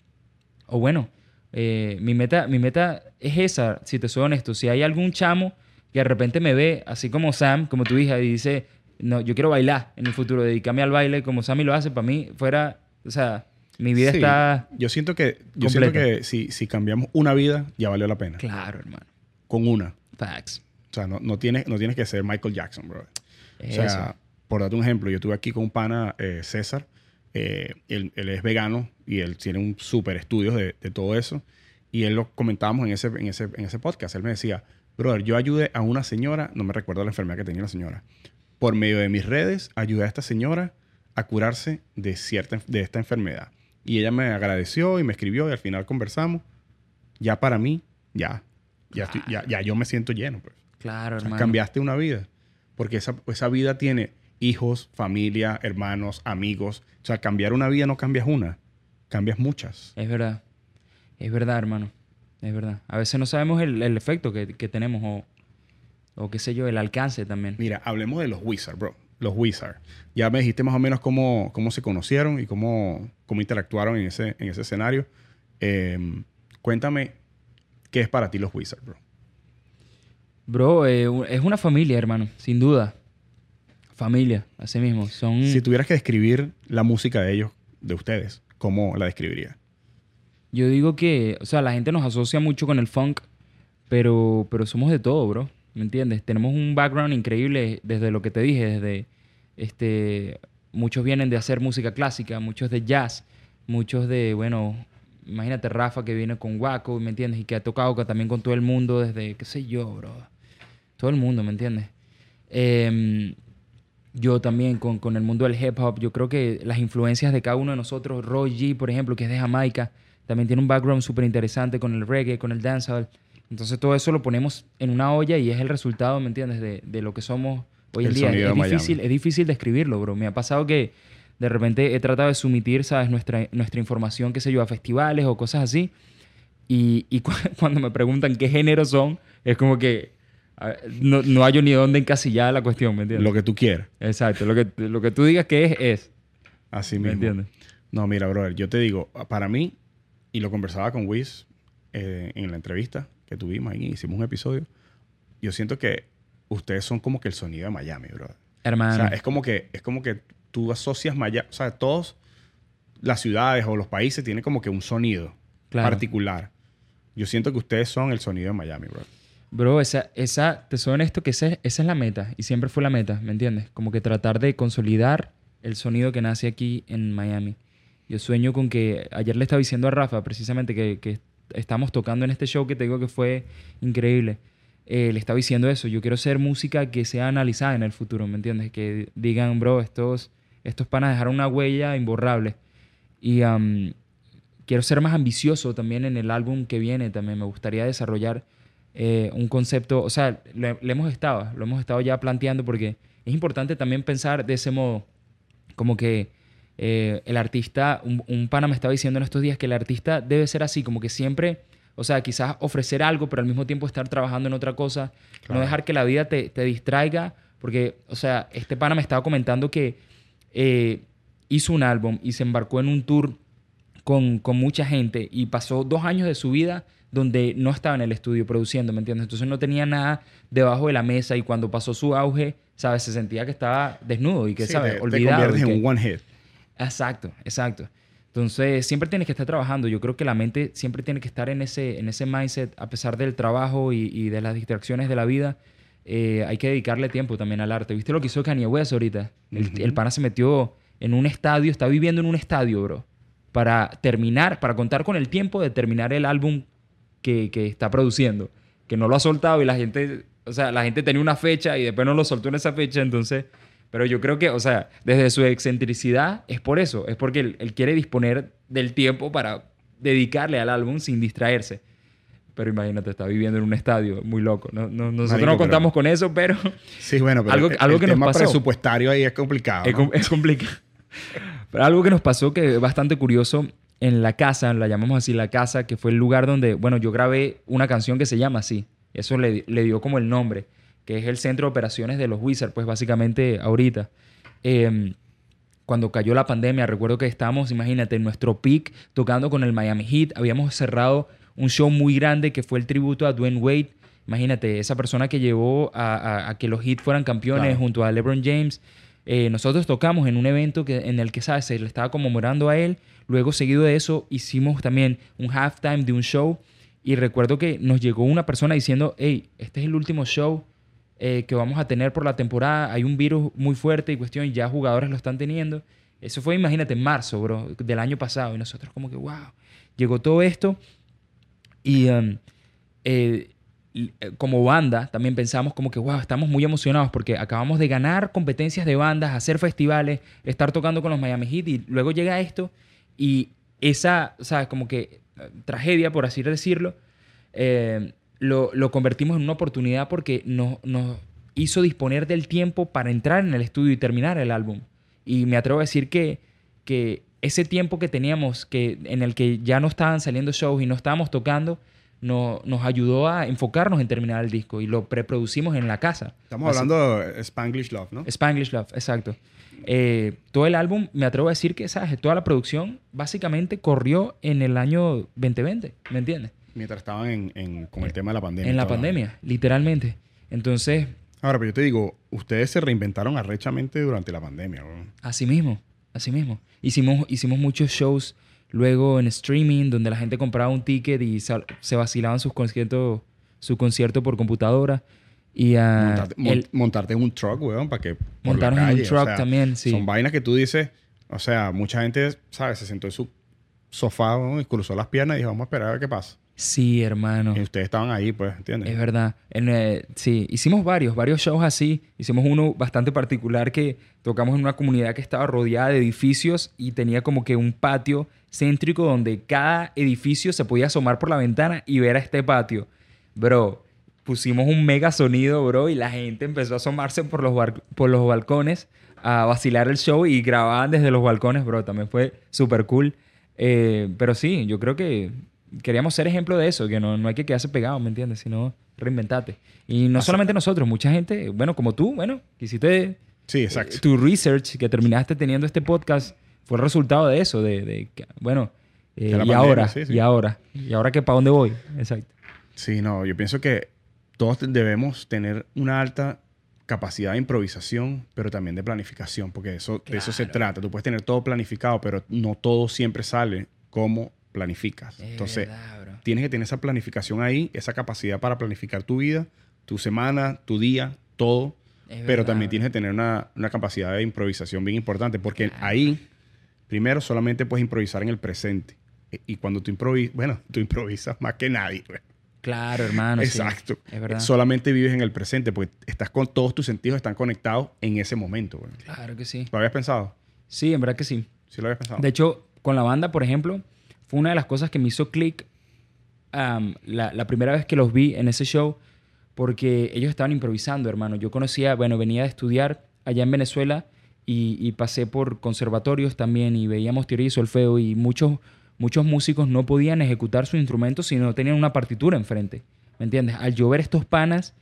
O bueno, eh, mi, meta, mi meta es esa, si te soy honesto. Si hay algún chamo que de repente me ve, así como Sam, como tu hija, y dice, no, yo quiero bailar en el futuro, dedicarme al baile como Sammy lo hace, para mí fuera, o sea, mi vida está... Yo siento que, yo siento que si, si cambiamos una vida, ya valió la pena. Claro, hermano. Con una. Facts. O sea, no, no, tienes, no tienes que ser Michael Jackson, bro. O sea, por darte un ejemplo, yo estuve aquí con un pana, eh, César, eh, él, él, es vegano y él tiene un súper estudio de, de, todo eso. Y él lo comentábamos en ese, en, ese, en ese podcast. Él me decía, brother, yo ayudé a una señora, no me recuerdo la enfermedad que tenía la señora, por medio de mis redes, ayudé a esta señora a curarse de, cierta, de esta enfermedad. Y ella me agradeció y me escribió y al final conversamos. Ya para mí, ya, ya, ya, yo me siento lleno. Pues. Claro, hermano. cambiaste una vida. Porque esa, esa vida tiene hijos, familia, hermanos, amigos. O sea, cambiar una vida no cambias una. cambias muchas. Es verdad. Es verdad, hermano. Es verdad. A veces no sabemos el, el efecto que, que tenemos o, o qué sé yo, el alcance también. Mira, hablemos de los Wizards, bro. Los Wizards. Ya me dijiste más o menos cómo, cómo se conocieron y cómo, cómo interactuaron en ese, en ese escenario. Eh, cuéntame, ¿qué es para ti los Wizards, bro? Bro, eh, es una familia, hermano, sin duda. Familia, así mismo. Son... Si tuvieras que describir la música de ellos, de ustedes, ¿cómo la describirías? Yo digo que, o sea, la gente nos asocia mucho con el funk, pero, pero somos de todo, bro. ¿Me entiendes? Tenemos un background increíble desde lo que te dije, desde, este, muchos vienen de hacer música clásica, muchos de jazz, muchos de, bueno, imagínate Rafa que viene con Waco, ¿me entiendes? Y que ha tocado también con todo el mundo desde, qué sé yo, bro. Todo el mundo, ¿me entiendes? Em, yo también con, con el mundo del hip hop, yo creo que las influencias de cada uno de nosotros, Roy G, por ejemplo, que es de Jamaica, también tiene un background súper interesante con el reggae, con el dancehall. Entonces todo eso lo ponemos en una olla y es el resultado, ¿me entiendes? De, de lo que somos hoy en El día. Es Miami. difícil, es difícil describirlo, bro. Me ha pasado que de repente he tratado de sumitir, ¿sabes? Nuestra, nuestra información, qué sé yo, a festivales o cosas así. Y, y cu- cuando me preguntan qué género son, es como que no, no hallo ni dónde encasillar la cuestión, ¿me entiendes? Lo que tú quieras. Exacto, lo que, lo que tú digas que es, es. Así ¿Me mismo. entiendes? No, mira, brother, yo te digo, para mí, y lo conversaba con Wiz eh, en la entrevista que tuvimos ahí, hicimos un episodio, yo siento que ustedes son como que el sonido de Miami, brother. Hermano. O sea, es como que, es como que tú asocias Miami, o sea, todas las ciudades o los países tienen como que un sonido Claro. particular. Yo siento que ustedes son el sonido de Miami, brother. Bro, esa, esa, te soy honesto que esa, esa es la meta y siempre fue la meta, ¿me entiendes? Como que tratar de consolidar el sonido que nace aquí en Miami. Yo sueño con que, ayer le estaba diciendo a Rafa precisamente que, que estamos tocando en este show que te digo que fue increíble. Eh, le estaba diciendo eso, yo quiero hacer música que sea analizada en el futuro, ¿me entiendes? Que digan, bro, estos, estos panas dejaron una huella imborrable. Y am, quiero ser más ambicioso también en el álbum que viene. También me gustaría desarrollar eh, un concepto, o sea, le, le hemos estado, lo hemos estado ya planteando porque es importante también pensar de ese modo, como que eh, el artista, un, un pana me estaba diciendo en estos días que el artista debe ser así, como que siempre, o sea, quizás ofrecer algo, pero al mismo tiempo estar trabajando en otra cosa, Claro. no dejar que la vida te, te distraiga, porque, o sea, este pana me estaba comentando que eh, hizo un álbum y se embarcó en un tour con, con mucha gente y pasó dos años de su vida donde no estaba en el estudio produciendo, ¿me entiendes? Entonces no tenía nada debajo de la mesa y cuando pasó su auge, ¿sabes? Se sentía que estaba desnudo y que, Sí, ¿sabes? te, te Olvidado. conviertes y que- en un one hit. Exacto, exacto. Entonces, siempre tienes que estar trabajando. Yo creo que la mente siempre tiene que estar en ese, en ese mindset, a pesar del trabajo y, y de las distracciones de la vida. eh, hay que dedicarle tiempo también al arte. ¿Viste lo que hizo Kanye West ahorita? El, Ujú. el pana se metió en un estadio, está viviendo en un estadio, bro. Para terminar, para contar con el tiempo de terminar el álbum que, que está produciendo. Que no lo ha soltado y la gente, o sea, la gente tenía una fecha y después no lo soltó en esa fecha, entonces... Pero yo creo que, o sea, desde su excentricidad es por eso, es porque él, él quiere disponer del tiempo para dedicarle al álbum sin distraerse. Pero imagínate, está viviendo en un estadio, muy loco. No, no- nosotros Marico, no pero- contamos con eso, pero Sí, bueno, pero Algo- el, algo el que nos pasó. presupuestario ahí es complicado. es, ¿no? com- es complicado. Pero algo que nos pasó que es bastante curioso en la casa, la llamamos así la casa, que fue el lugar donde, bueno, yo grabé una canción que se llama así. Eso le, le dio como el nombre, que es el centro de operaciones de los Wizards, pues básicamente ahorita. Eh, cuando cayó la pandemia, recuerdo que estábamos, imagínate, en nuestro peak tocando con el Miami Heat. Habíamos cerrado un show muy grande que fue el tributo a Dwayne Wade. Imagínate, esa persona que llevó a, a- a que los Heat fueran campeones Claro. junto a LeBron James. Eh, nosotros tocamos en un evento que, en el que, ¿sabes? Se le estaba conmemorando a él. Luego, seguido de eso, hicimos también un halftime de un show. Y recuerdo que nos llegó una persona diciendo, hey, este es el último show eh, que vamos a tener por la temporada. Hay un virus muy fuerte y cuestión, ya jugadores lo están teniendo. Eso fue, imagínate, en marzo, bro, del año pasado. Y nosotros como que, wow, llegó todo esto. Y um, eh, eh, como banda también pensamos como que, wow, estamos muy emocionados porque acabamos de ganar competencias de bandas, hacer festivales, estar tocando con los Miami Heat y luego llega esto y esa, sea, como que eh, tragedia, por así decirlo, eh, lo, lo convertimos en una oportunidad porque nos, nos hizo disponer del tiempo para entrar en el estudio y terminar el álbum. Y me atrevo a decir que, que ese tiempo que teníamos que, en el que ya no estaban saliendo shows y no estábamos tocando, no, nos ayudó a enfocarnos en terminar el disco y lo preproducimos en la casa. Estamos hablando de Spanglish Love, ¿no? Spanglish Love, exacto. Eh, todo el álbum, me atrevo a decir que, ¿sabes? Toda la producción básicamente corrió en el año 2020, ¿me entiendes? Mientras estaban en, con el tema de la pandemia. En la pandemia, literalmente. Entonces... Ahora, pero yo te digo, ustedes se reinventaron arrechamente durante la pandemia, ¿no? Así mismo, así mismo. Hicimos, hicimos muchos shows luego en streaming donde la gente compraba un ticket y se vacilaban sus conciertos, su concierto por computadora. Y montarte, montarte, en un truck, weón, para que. Montarnos en un truck también, sí. Son vainas que tú dices. O sea, mucha gente, ¿sabes? Se sentó en su sofá y cruzó las piernas y dijo, vamos a esperar a ver qué pasa. Sí, hermano. Y ustedes estaban ahí, pues, ¿entiendes? Es verdad. Eh, sí, hicimos varios, varios shows así. Hicimos uno bastante particular que tocamos en una comunidad que estaba rodeada de edificios y tenía como que un patio céntrico donde cada edificio se podía asomar por la ventana y ver a este patio. Bro, pusimos un mega sonido, bro, y la gente empezó a asomarse por los, por los balcones a vacilar el show y grababan desde los balcones, bro. También fue súper cool. Eh, pero sí, yo creo que queríamos ser ejemplo de eso, que no, no hay que quedarse pegado, ¿me entiendes? Sino reinventate. Y no solamente nosotros, mucha gente, bueno, como tú, bueno, que hiciste sí, exacto. tu research, que terminaste teniendo este podcast, fue el resultado de eso, de, de bueno, eh, y ahora, y ahora, y ahora que para dónde voy, exacto. Sí, no, yo pienso que todos debemos tener una alta capacidad de improvisación, pero también de planificación, porque eso, de eso se trata. Tú puedes tener todo planificado, pero no todo siempre sale como planificas. Entonces, tienes que tener esa planificación ahí, esa capacidad para planificar tu vida, tu semana, tu día, todo. pero también tienes que tener una, capacidad de improvisación bien importante, porque ahí, primero, solamente puedes improvisar en el presente. E, y cuando tú improvisas, bueno, tú improvisas más que nadie. Claro, hermano. Exacto. Es verdad. Solamente vives en el presente, porque estás con todos tus sentidos, están conectados en ese momento. Claro que sí. ¿Lo habías pensado? Sí, en verdad que sí. Sí, lo habías pensado. De hecho, con la banda, por ejemplo, fue una de las cosas que me hizo clic la, primera vez que los vi en ese show, porque ellos estaban improvisando, hermano. Yo conocía, bueno, venía de estudiar allá en Venezuela y, pasé por conservatorios también y veíamos teoría y solfeo y muchos, muchos músicos no podían ejecutar su instrumento si no tenían una partitura enfrente. ¿Me entiendes? Al yo ver estos panas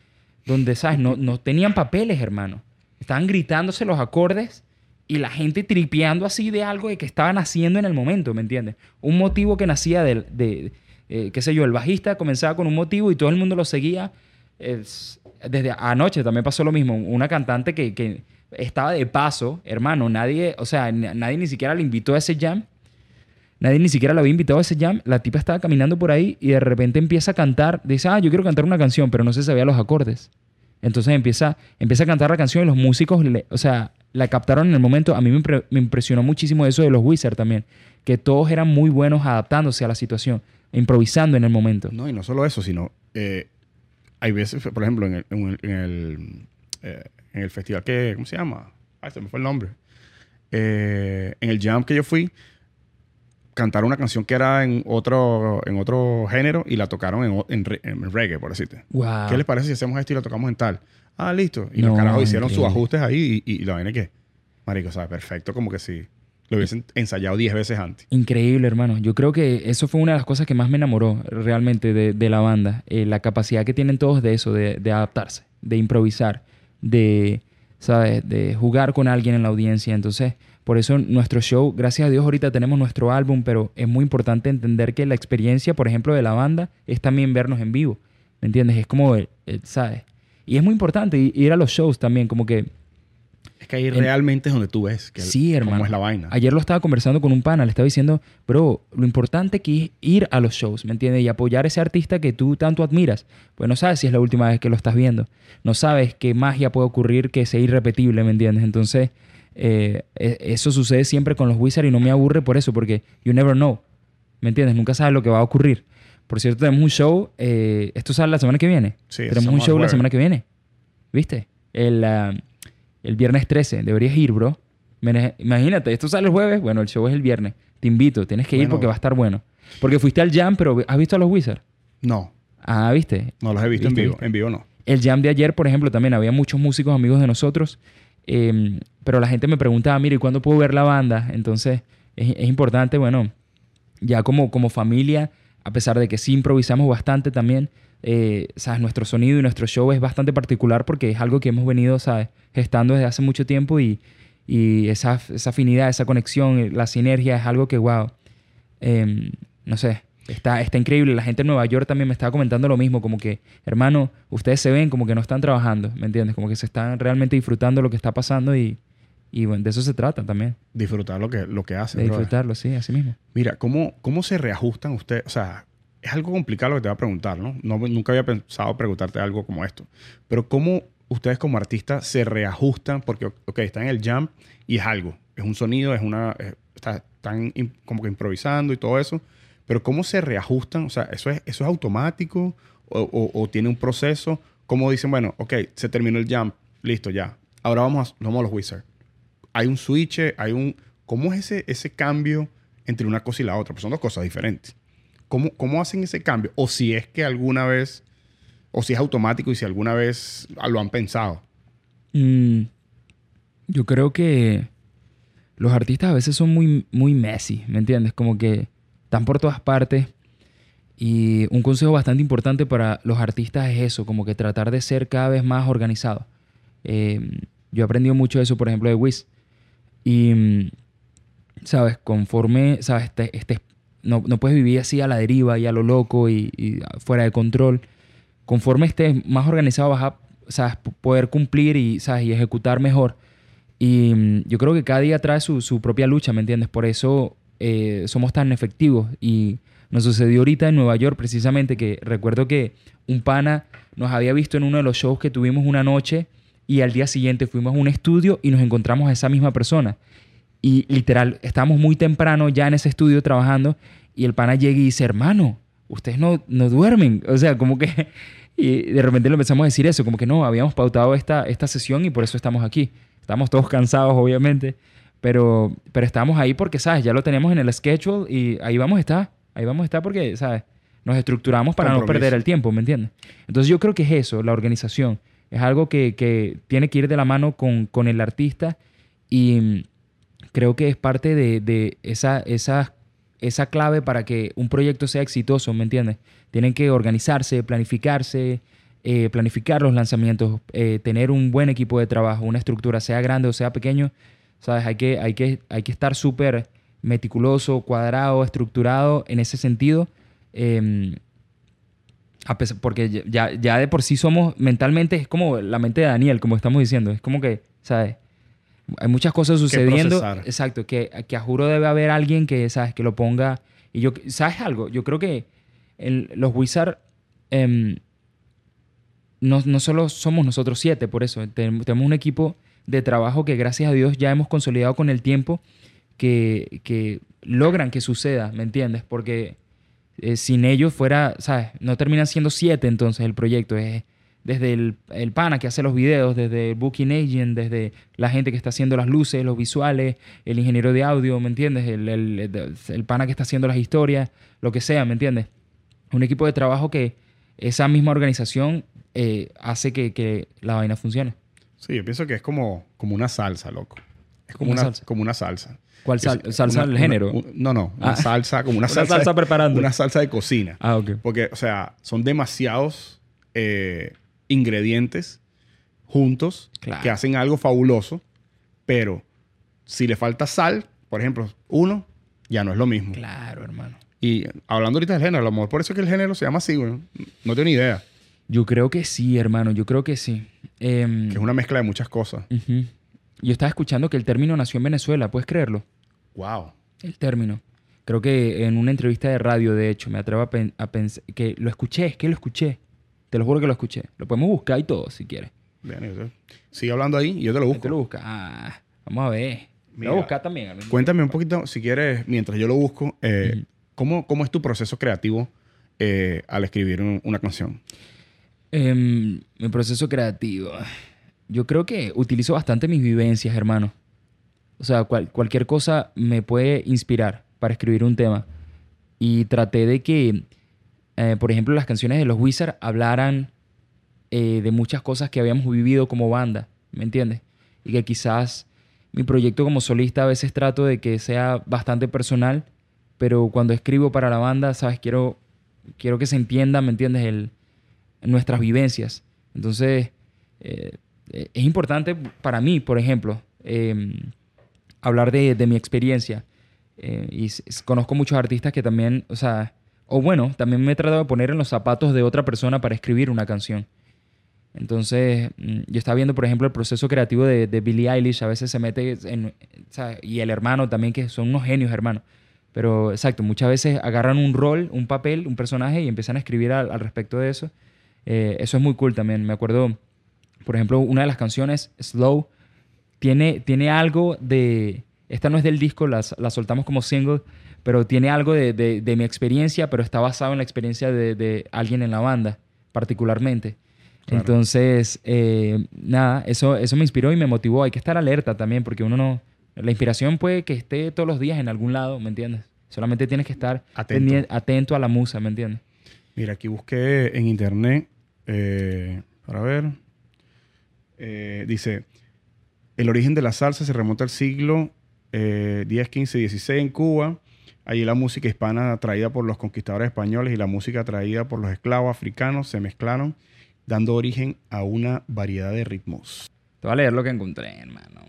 donde, ¿sabes? No, no tenían papeles, hermano. Estaban gritándose los acordes y la gente tripeando así de algo de que estaban haciendo en el momento, ¿me entiendes? Un motivo que nacía de, de eh, qué sé yo, el bajista comenzaba con un motivo y todo el mundo lo seguía. desde anoche también pasó lo mismo. Una cantante que, que, estaba de paso, hermano, nadie, o sea, nadie ni siquiera le invitó a ese jam. Nadie ni siquiera la había invitado a ese jam. La tipa estaba caminando por ahí y de repente empieza a cantar. Dice, ah, yo quiero cantar una canción, pero no se sabía los acordes. Entonces empieza, empieza a cantar la canción y los músicos, o sea, la captaron en el momento. A mí me, impresionó muchísimo eso de los Wizards también, que todos eran muy buenos adaptándose a la situación, improvisando en el momento. No, y no solo eso, sino eh, hay veces, por ejemplo, en el, en el, eh, en el festival que, ¿cómo se llama? Ay, se me fue el nombre. Eh, en el jam que yo fui, cantaron una canción que era en otro, en otro género y la tocaron en, en, reggae, por decirte. ¿Qué les parece si hacemos esto y lo tocamos en tal? Ah, listo. Y los carajos hicieron sus ajustes ahí y, y la vaina que, marico, ¿sabes? Perfecto, como que si lo hubiesen ensayado 10 veces antes. Increíble, hermano. Yo creo que eso fue una de las cosas que más me enamoró realmente de, de la banda. Eh, la capacidad que tienen todos de eso, de, de, adaptarse, de improvisar, de, ¿sabes? De jugar con alguien en la audiencia. Entonces, por eso nuestro show, gracias a Dios, ahorita tenemos nuestro álbum, pero es muy importante entender que la experiencia, por ejemplo, de la banda es también vernos en vivo. ¿Me entiendes? Es como, eh, ¿sabes? Y es muy importante ir a los shows también, como que... Es que ahí realmente es donde tú ves que sí, hermano. cómo es la vaina. Ayer lo estaba conversando con un pana, le estaba diciendo, bro, lo importante que es ir a los shows, ¿me entiendes? Y apoyar a ese artista que tú tanto admiras. Pues no sabes si es la última vez que lo estás viendo. No sabes qué magia puede ocurrir que sea irrepetible, ¿me entiendes? Entonces, eh, e, eso sucede siempre con los Wizards y no me aburre por eso, porque you never know, ¿me entiendes? Nunca sabes lo que va a ocurrir. Por cierto, tenemos un show. Eh, ¿Esto sale la semana que viene? Sí, tenemos un show la semana que viene. ¿Viste? El, ah, el viernes 13. Deberías ir, bro. Imagínate, esto sale el jueves. Bueno, el show es el viernes. Te invito. Tienes que ir porque va a estar bueno. Porque fuiste al jam, pero ¿has visto a los Wizards? No. Ah, ¿viste? No los he visto en vivo. En vivo no. El jam de ayer, por ejemplo, también había muchos músicos amigos de nosotros. Em, pero la gente me preguntaba, mire, ¿y cuándo puedo ver la banda? Entonces, es, es importante, bueno, ya como, como familia, a pesar de que sí improvisamos bastante también, eh, ¿sabes? Nuestro sonido y nuestro show es bastante particular porque es algo que hemos venido, ¿sabes? Gestando desde hace mucho tiempo y, y esa, esa afinidad, esa conexión, la sinergia es algo que, wow, em, no sé, está, está increíble. La gente en Nueva York también me estaba comentando lo mismo, como que, hermano, ustedes se ven como que no están trabajando, ¿me entiendes? Como que se están realmente disfrutando lo que está pasando y, y bueno, de eso se trata también. Disfrutar lo que, lo que hacen. De brother. disfrutarlo, sí, así mismo. Mira, ¿cómo, ¿cómo se reajustan ustedes? O sea, es algo complicado lo que te voy a preguntar, ¿no? no nunca había pensado preguntarte algo como esto. Pero ¿cómo ustedes como artistas se reajustan? Porque, ok, están en el jam y es algo. Es un sonido, es una... eh, está- están como que improvisando y todo eso. Pero ¿cómo se reajustan? O sea, ¿eso es, eso es automático o, o- o tiene un proceso? ¿Cómo dicen, bueno, ok, se terminó el jam, listo, ya. Ahora vamos a, vamos a los Wizards. Hay un switch, hay un... ¿Cómo es ese, ese cambio entre una cosa y la otra? Pues son dos cosas diferentes. ¿Cómo, ¿Cómo hacen ese cambio? O si es que alguna vez, o si es automático y si alguna vez lo han pensado. Mm, yo creo que los artistas a veces son muy, muy messy, ¿me entiendes? Como que están por todas partes. Y un consejo bastante importante para los artistas es eso, como que tratar de ser cada vez más organizado. Eh, yo he aprendido mucho de eso, por ejemplo, de Wiz. Y, mm, ¿sabes? Conforme, ¿sabes? Este, este- no, no puedes vivir así a la deriva y a lo loco y, fuera de control. Conforme estés más organizado vas a ¿sabes? Poder cumplir y, ¿sabes? y ejecutar mejor. Y mm, yo creo que cada día trae su, su propia lucha, ¿me entiendes? Por eso eh, somos tan efectivos. Y nos sucedió ahorita en Nueva York precisamente que recuerdo que un pana nos había visto en uno de los shows que tuvimos una noche y al día siguiente fuimos a un estudio y nos encontramos a esa misma persona. Y literal, estábamos muy temprano ya en ese estudio trabajando y el pana llega y dice, hermano, ustedes no, no duermen. O sea, como que... Y de repente le empezamos a decir eso, como que no, habíamos pautado esta, esta sesión y por eso estamos aquí. Estamos todos cansados, obviamente, pero, pero estamos ahí porque, ¿sabes? Ya lo tenemos en el schedule y ahí vamos a estar. Ahí vamos a estar porque, ¿sabes? Nos estructuramos para no Compromiso. perder el tiempo, ¿me entiendes? Entonces yo creo que es eso, la organización. Es algo que, que tiene que ir de la mano con, con el artista y mm, creo que es parte de, de esa, esa, esa clave para que un proyecto sea exitoso, ¿me entiendes? Tienen que organizarse, planificarse, eh, planificar los lanzamientos, eh, tener un buen equipo de trabajo, una estructura, sea grande o sea pequeño, ¿sabes? Hay que, hay que, hay que estar súper meticuloso, cuadrado, estructurado en ese sentido. eh, a pesar- porque ya, ya de por sí somos mentalmente, es como la mente de Daniel, como estamos diciendo. Es como que, ¿sabes? Hay muchas cosas sucediendo. procesar. Exacto, que, que a juro debe haber alguien que, ¿sabes? Que lo ponga. Y yo, ¿sabes algo? Yo creo que el- los Wizards em, no, no solo somos nosotros siete, por eso. Ten- tenemos un equipo de trabajo que gracias a Dios ya hemos consolidado con el tiempo que, que logran que suceda, ¿me entiendes? Porque eh, sin ellos fuera, ¿sabes? No terminan siendo siete entonces el proyecto. Es desde el, el pana que hace los videos, desde el booking agent, desde la gente que está haciendo las luces, los visuales, el ingeniero de audio, ¿me entiendes? El, el, el- pana que está haciendo las historias, lo que sea, ¿me entiendes? Un equipo de trabajo que esa misma organización eh, hace que, que la vaina funcione. Sí, yo pienso que es como, como una salsa, loco. Es como Una una, salsa. como una salsa. ¿Cuál sal- salsa del género? una- no, no. Una Ah. salsa, como una, Una salsa. salsa de- preparando. Una salsa de cocina. Ah, ok. Porque, o sea, son demasiados eh, ingredientes juntos Claro. que hacen algo fabuloso, pero si le falta sal, por ejemplo, uno, ya no es lo mismo. Claro, hermano. Y hablando ahorita del género, a lo mejor por eso es que el género se llama así, güey. No tengo ni idea. Yo creo que sí, hermano. Yo creo que sí. Em, Que es una mezcla de muchas cosas. ujú. Yo estaba escuchando que el término nació en Venezuela. ¿Puedes creerlo? Wow. El término. Creo que en una entrevista de radio, de hecho, me atrevo a, pen- a pensar que lo escuché, es que lo escuché. Te lo juro que lo escuché. Lo podemos buscar y todo, si quieres. Bien, sigue hablando ahí y yo te lo busco. Te lo busca. Ah, vamos a ver. Lo Mira. voy a buscar también. Cuéntame un poquito, si quieres, mientras yo lo busco, eh. ¿cómo, cómo es tu proceso creativo eh, al escribir un- una canción? Em, mi proceso creativo. Yo creo que utilizo bastante mis vivencias, hermano. O sea, cual- cualquier cosa me puede inspirar para escribir un tema. Y traté de que, eh, por ejemplo, las canciones de los Wizards hablaran eh, de muchas cosas que habíamos vivido como banda, ¿me entiendes? Y que quizás mi proyecto como solista a veces trato de que sea bastante personal, pero cuando escribo para la banda, ¿sabes? Quiero, quiero que se entienda, ¿me entiendes? El, nuestras vivencias. Entonces, eh, es importante para mí, por ejemplo, em, hablar de, mi experiencia. Eh, y conozco muchos artistas que también, o sea, o bueno, también me he tratado de poner en los zapatos de otra persona para escribir una canción. Entonces, mm, yo estaba viendo, por ejemplo, el proceso creativo de, de Billie Eilish, a veces se mete en, y el hermano también, que son unos genios hermanos. Pero exacto, muchas veces agarran un rol, un papel, un personaje y empiezan a escribir al, respecto de eso. Eh, eso es muy cool también. Me acuerdo, por ejemplo, una de las canciones, Slow, tiene, tiene algo de... Esta no es del disco, la, la soltamos como single, pero tiene algo de, de, de, mi experiencia, pero está basado en la experiencia de, de alguien en la banda, particularmente. Entonces, eh, nada, eso, eso me inspiró y me motivó. Hay que estar alerta también, porque uno no. La inspiración puede que esté todos los días en algún lado, ¿me entiendes? Solamente tienes que estar atento, atento a la musa, ¿me entiendes? Mira, aquí busqué en internet, eh, para ver, eh, dice, el origen de la salsa se remonta al siglo eh, 10, 15, 16 en Cuba. Allí la música hispana traída por los conquistadores españoles y la música traída por los esclavos africanos se mezclaron dando origen a una variedad de ritmos. Te voy a leer lo que encontré, hermano.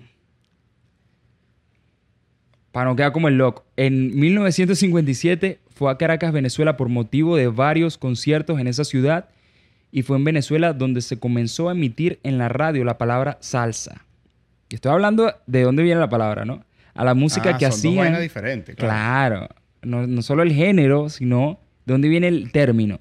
Para no quedar como el loco. En 1957 fue a Caracas, Venezuela, por motivo de varios conciertos en esa ciudad. Y fue en Venezuela donde se comenzó a emitir en la radio la palabra salsa. Y estoy hablando de dónde viene la palabra, ¿no? A la música ah, que son hacían. Dos diferentes, claro. claro. No, no solo el género, sino de dónde viene el término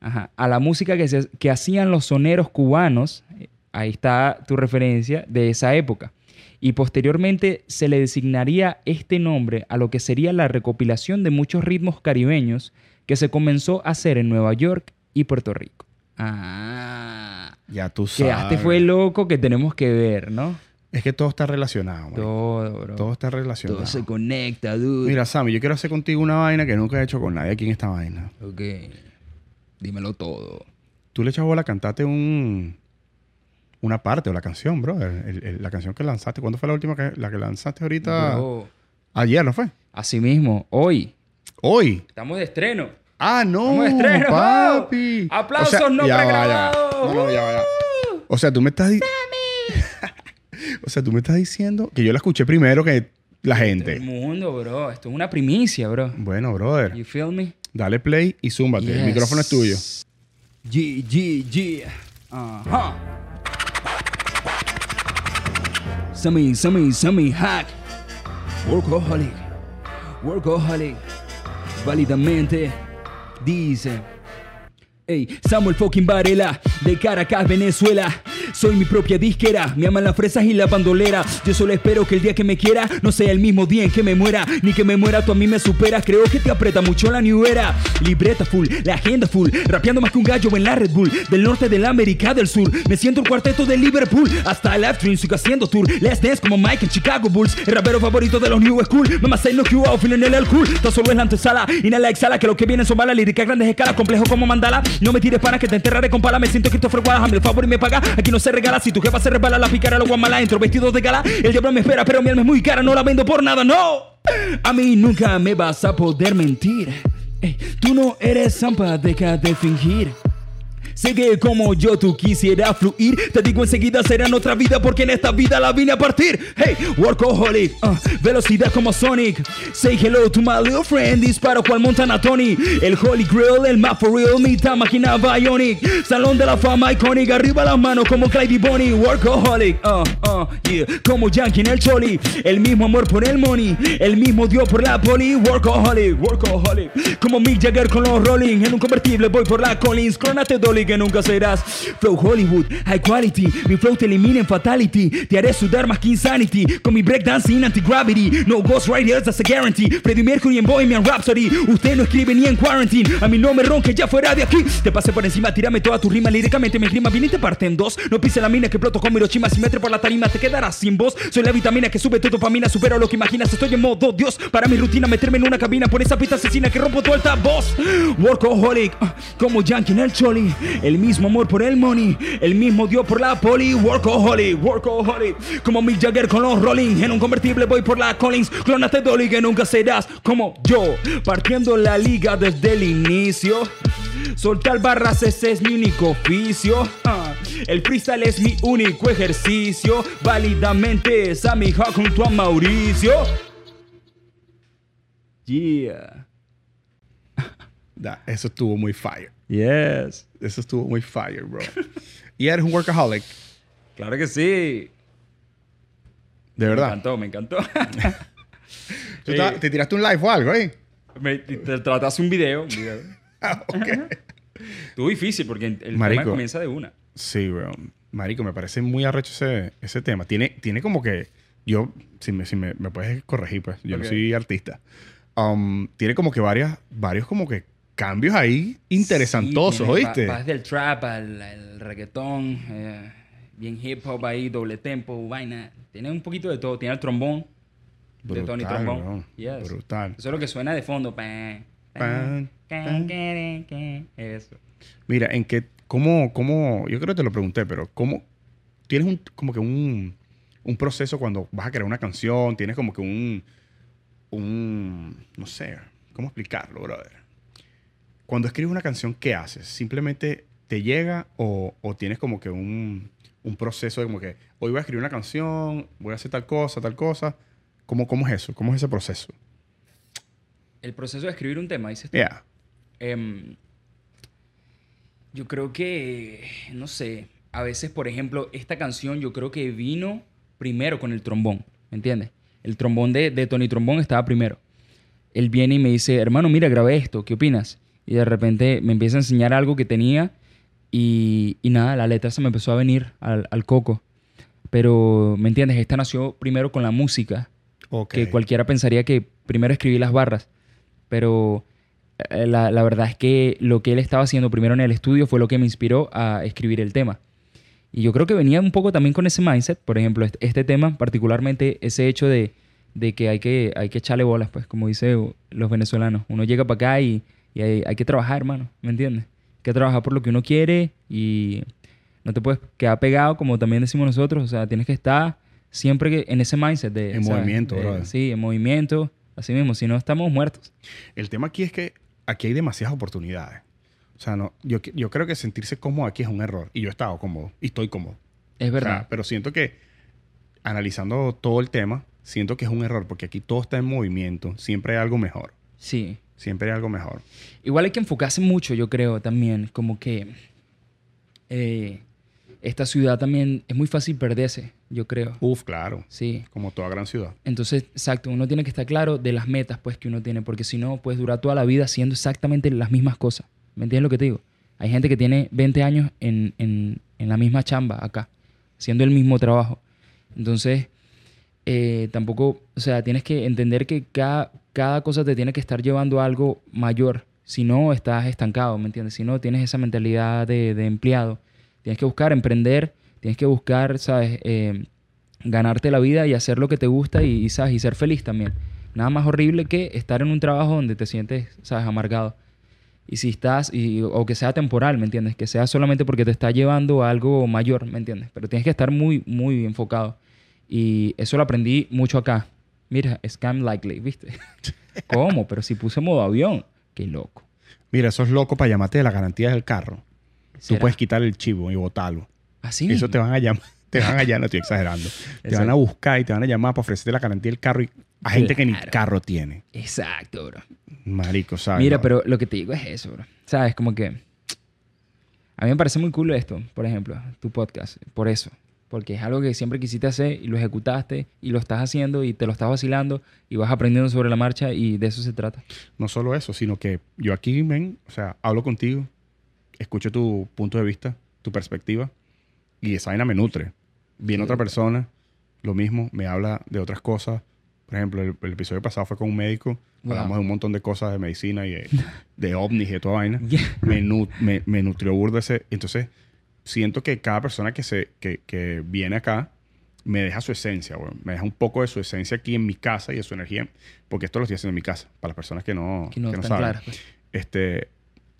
a la música que, que hacían los soneros cubanos, ahí está tu referencia, de esa época. Y posteriormente se le designaría este nombre a lo que sería la recopilación de muchos ritmos caribeños que se comenzó a hacer en Nueva York y Puerto Rico. Ah. Ya tú sabes. Que este fue loco que tenemos que ver, ¿no? Es que todo está relacionado. Todo, bro. Todo está relacionado. Todo se conecta, dude. Mira, Sammy, yo quiero hacer contigo una vaina que nunca he hecho con nadie aquí en esta vaina. Ok. Dímelo todo. Tú le echas bola, cantate un, una parte o la canción, bro. la canción que lanzaste. ¿Cuándo fue la última que, la que lanzaste ahorita? Ayer, ¿no fue? Así mismo, hoy. Hoy. Estamos de estreno. Ah, no. Estreno. Papi. Aplausos no pregrabados. No, no, ya, ya. O sea, tú me estás O sea, tú me estás diciendo que yo la escuché primero que la gente. Todo el mundo, bro. Esto es una primicia, bro. Bueno, brother. You feel me? Dale play y zúmbate. El micrófono es tuyo. G, G, G. Ajá. Sammy, Sammy, Sammy Hack. Workaholic. Workaholic. Válidamente dice. Ey, Samuel fucking Varela, de Caracas, Venezuela. Soy mi propia disquera, me aman las fresas y la bandolera. Yo solo espero que el día que me quiera no sea el mismo día en que me muera, ni que me muera tú a mí me superas. Creo que te aprieta mucho la new era. Libreta full, la agenda full, rapeando más que un gallo en la Red Bull. Del norte de la América del Sur, me siento el cuarteto de Liverpool. Hasta el live sigo haciendo tour. Dance como Mike en Chicago Bulls. El rapero favorito de los New School. Mamá say no que feeling el cool. Todo solo es la antesala, inhala, exhala, que lo que viene son balas líricas grandes escalas, complejo como mandala. No me tires para que te enterraré con pala. Me siento Christopher Guadalajara, el favor y me paga. Aquí se regala. Si tu jefa se resbala, la picara, lo guamala. Entro vestido de gala. El diablo me espera, pero mi alma es muy cara. No la vendo por nada, no. A mí nunca me vas a poder mentir. tú no eres zampa, deja de fingir. Sé que como yo tú quisieras fluir. Te digo enseguida será otra vida porque en esta vida la vine a partir. Hey, workaholic, uh, velocidad como Sonic. Say hello to my little friend. Disparo cual Montana Tony. El Holy Grail, el map for real, mitad máquina Bionic. Salón de la fama iconic. Arriba las manos como Clyde Bonnie. Workaholic, uh, uh, Como Yankee en el Choli. El mismo amor por el money. El mismo Dios por la poli. Workaholic, workaholic. Como Mick Jagger con los Rolling. En un convertible voy por la Collins. Cronate Dolly que nunca serás. Flow Hollywood, high quality. Mi flow te elimina en fatality. Te haré sudar más que insanity. Con mi breakdancing anti-gravity. No ghost here, that's a guarantee. Freddie Mercury en Bohemian Rhapsody. Usted no escribe ni en quarantine. A mí no me ronque ya fuera de aquí. Te pasé por encima, tírame toda tu rima. Líricamente mi rima viene y te parte en dos. No pise la mina que exploto con Hiroshima. Si me por la tarima, te quedarás sin voz. Soy la vitamina que sube tu dopamina. Supero lo que imaginas. Estoy en modo Dios. Para mi rutina, meterme en una cabina. Por esa pista asesina que rompo tu altavoz. Workaholic, como Yankee en el Choli. El mismo amor por el money, el mismo Dios por la poli. Workaholic, workaholic. Como Mick Jagger con los Rolling. En un convertible voy por la Collins. Clónate Dolly que nunca serás como yo. Partiendo la liga desde el inicio. Soltar barras, ese es mi único oficio. Ah, el freestyle es mi único ejercicio. Válidamente, Sammy Hawk junto a Mauricio. Yeah. Da- eso estuvo muy fire. Yes. Eso estuvo muy fire, bro. y eres un workaholic, Claro que sí. de Me verdad. encantó, me encantó. ¿Tú ta- ¿Te tiraste un live o algo, eh? me, te trataste un video. Un video. Ah, ok. Estuvo difícil porque el tema Marico. comienza de una. Sí, bro. Marico, me parece muy arrecho ese, ese tema. Tiene, tiene como que. Yo, si me, si me, me puedes corregir, pues. Yo Ok. no soy artista. Um, tiene como que varias, varios como que cambios ahí interesantosos, Sí, ¿oíste? va- Vas del trap al, al reggaetón, eh, bien hip hop ahí, doble tempo, vaina. Tiene un poquito de todo. Tiene el trombón de Tony Brutal, Trombón. bro. Yes. Brutal. Eso es lo que suena de fondo. Pan, Pan, pan, Eso. Mira, en qué, cómo, cómo, yo creo que te lo pregunté, pero cómo, tienes un, como que un, un proceso cuando vas a crear una canción, tienes como que un, un, no sé, ¿cómo explicarlo, brother? Cuando escribes una canción, ¿qué haces? ¿Simplemente te llega o, o tienes como que un, un proceso de como que, hoy voy a escribir una canción, voy a hacer tal cosa, tal cosa? ¿Cómo, cómo es eso? ¿Cómo es ese proceso? El proceso de escribir un tema, dices tú. Yeah. Em, yo creo que, no sé, a veces, por ejemplo, esta canción yo creo que vino primero con el trombón, ¿me entiendes? El trombón de, de Tony Trombón estaba primero. Él viene y me dice, hermano, mira, grabé esto, ¿qué opinas? Y de repente me empieza a enseñar algo que tenía y, y nada, la letra se me empezó a venir al, al coco. Pero, ¿me entiendes? Esta nació primero con la música Ok. que cualquiera pensaría que primero escribí las barras, pero la, la verdad es que lo que él estaba haciendo primero en el estudio fue lo que me inspiró a escribir el tema. Y yo creo que venía un poco también con ese mindset, por ejemplo, este, este tema, particularmente ese hecho de, de que, hay que hay que echarle bolas, pues como dicen los venezolanos. Uno llega para acá y, y hay, hay que trabajar, hermano, ¿me entiendes? Hay que trabajar por lo que uno quiere y no te puedes quedar pegado, como también decimos nosotros, o sea, tienes que estar siempre en ese mindset de... En ¿sabes? movimiento, De-. Sí, en movimiento, así mismo, si no estamos muertos. El tema aquí es que aquí hay demasiadas oportunidades. O sea, no, yo, yo creo que sentirse cómodo aquí es un error. Y yo he estado cómodo. Y estoy cómodo. Es O verdad. sea, pero siento que, analizando todo el tema, siento que es un error. Porque aquí todo está en movimiento. Siempre hay algo mejor. sí. Siempre hay algo mejor. Igual hay que enfocarse mucho, yo creo, también, como que eh, esta ciudad también es muy fácil perderse, yo creo. Uf, claro. Sí. Como toda gran ciudad. Entonces, exacto, uno tiene que estar claro de las metas pues que uno tiene, porque si no, puedes durar toda la vida haciendo exactamente las mismas cosas. ¿Me entiendes lo que te digo? Hay gente que tiene 20 años en, en- en la misma chamba acá, haciendo el mismo trabajo. Entonces, eh, tampoco, o sea, tienes que entender que cada, cada cosa te tiene que estar llevando a algo mayor. Si no, estás estancado, ¿me entiendes? Si no, tienes esa mentalidad de, de empleado. Tienes que buscar emprender, tienes que buscar, ¿sabes? Eh, ganarte la vida y hacer lo que te gusta y, ¿sabes? Y ser feliz también. Nada más horrible que estar en un trabajo donde te sientes, ¿sabes? Amargado. Y si estás, y, o que sea temporal, ¿me entiendes? Que sea solamente porque te está llevando a algo mayor, ¿me entiendes? Pero tienes que estar muy, muy enfocado. Y eso lo aprendí mucho acá. Mira, scam likely, ¿viste? ¿Cómo? Pero si puse modo avión. Qué loco. Mira, eso es loco para llamarte de la garantía del carro. Tú ¿Será? puedes quitar el chivo y botarlo. Así Eso mismo. te van a llamar. Te van a llamar, no estoy exagerando. Te van a buscar y te van a llamar para ofrecerte la garantía del carro y a gente que ni Claro. carro tiene. Exacto, bro. Marico, ¿sabes? Mira, pero lo que te digo es eso, bro. ¿Sabes? Como que... A mí me parece muy cool esto, por ejemplo, tu podcast. Por eso. Porque es algo que siempre quisiste hacer y lo ejecutaste y lo estás haciendo y te lo estás vacilando y vas aprendiendo sobre la marcha y de eso se trata. No solo eso, sino que yo aquí, ven, o sea, hablo contigo, escucho tu punto de vista, tu perspectiva, y esa vaina me nutre. Viene Sí. otra persona, lo mismo, me habla de otras cosas. Por ejemplo, el, el episodio pasado fue con un médico, Wow. hablamos de un montón de cosas de medicina y de, de ovnis y de toda vaina. Yeah. me, nu- me, me nutrió burda ese. Entonces, siento que cada persona que, se, que, que viene acá me deja su esencia, güey. Me deja un poco de su esencia aquí en mi casa y de su energía. Porque esto lo estoy haciendo en mi casa, para las personas que no, Que no que no están saben. claras. pues. Este,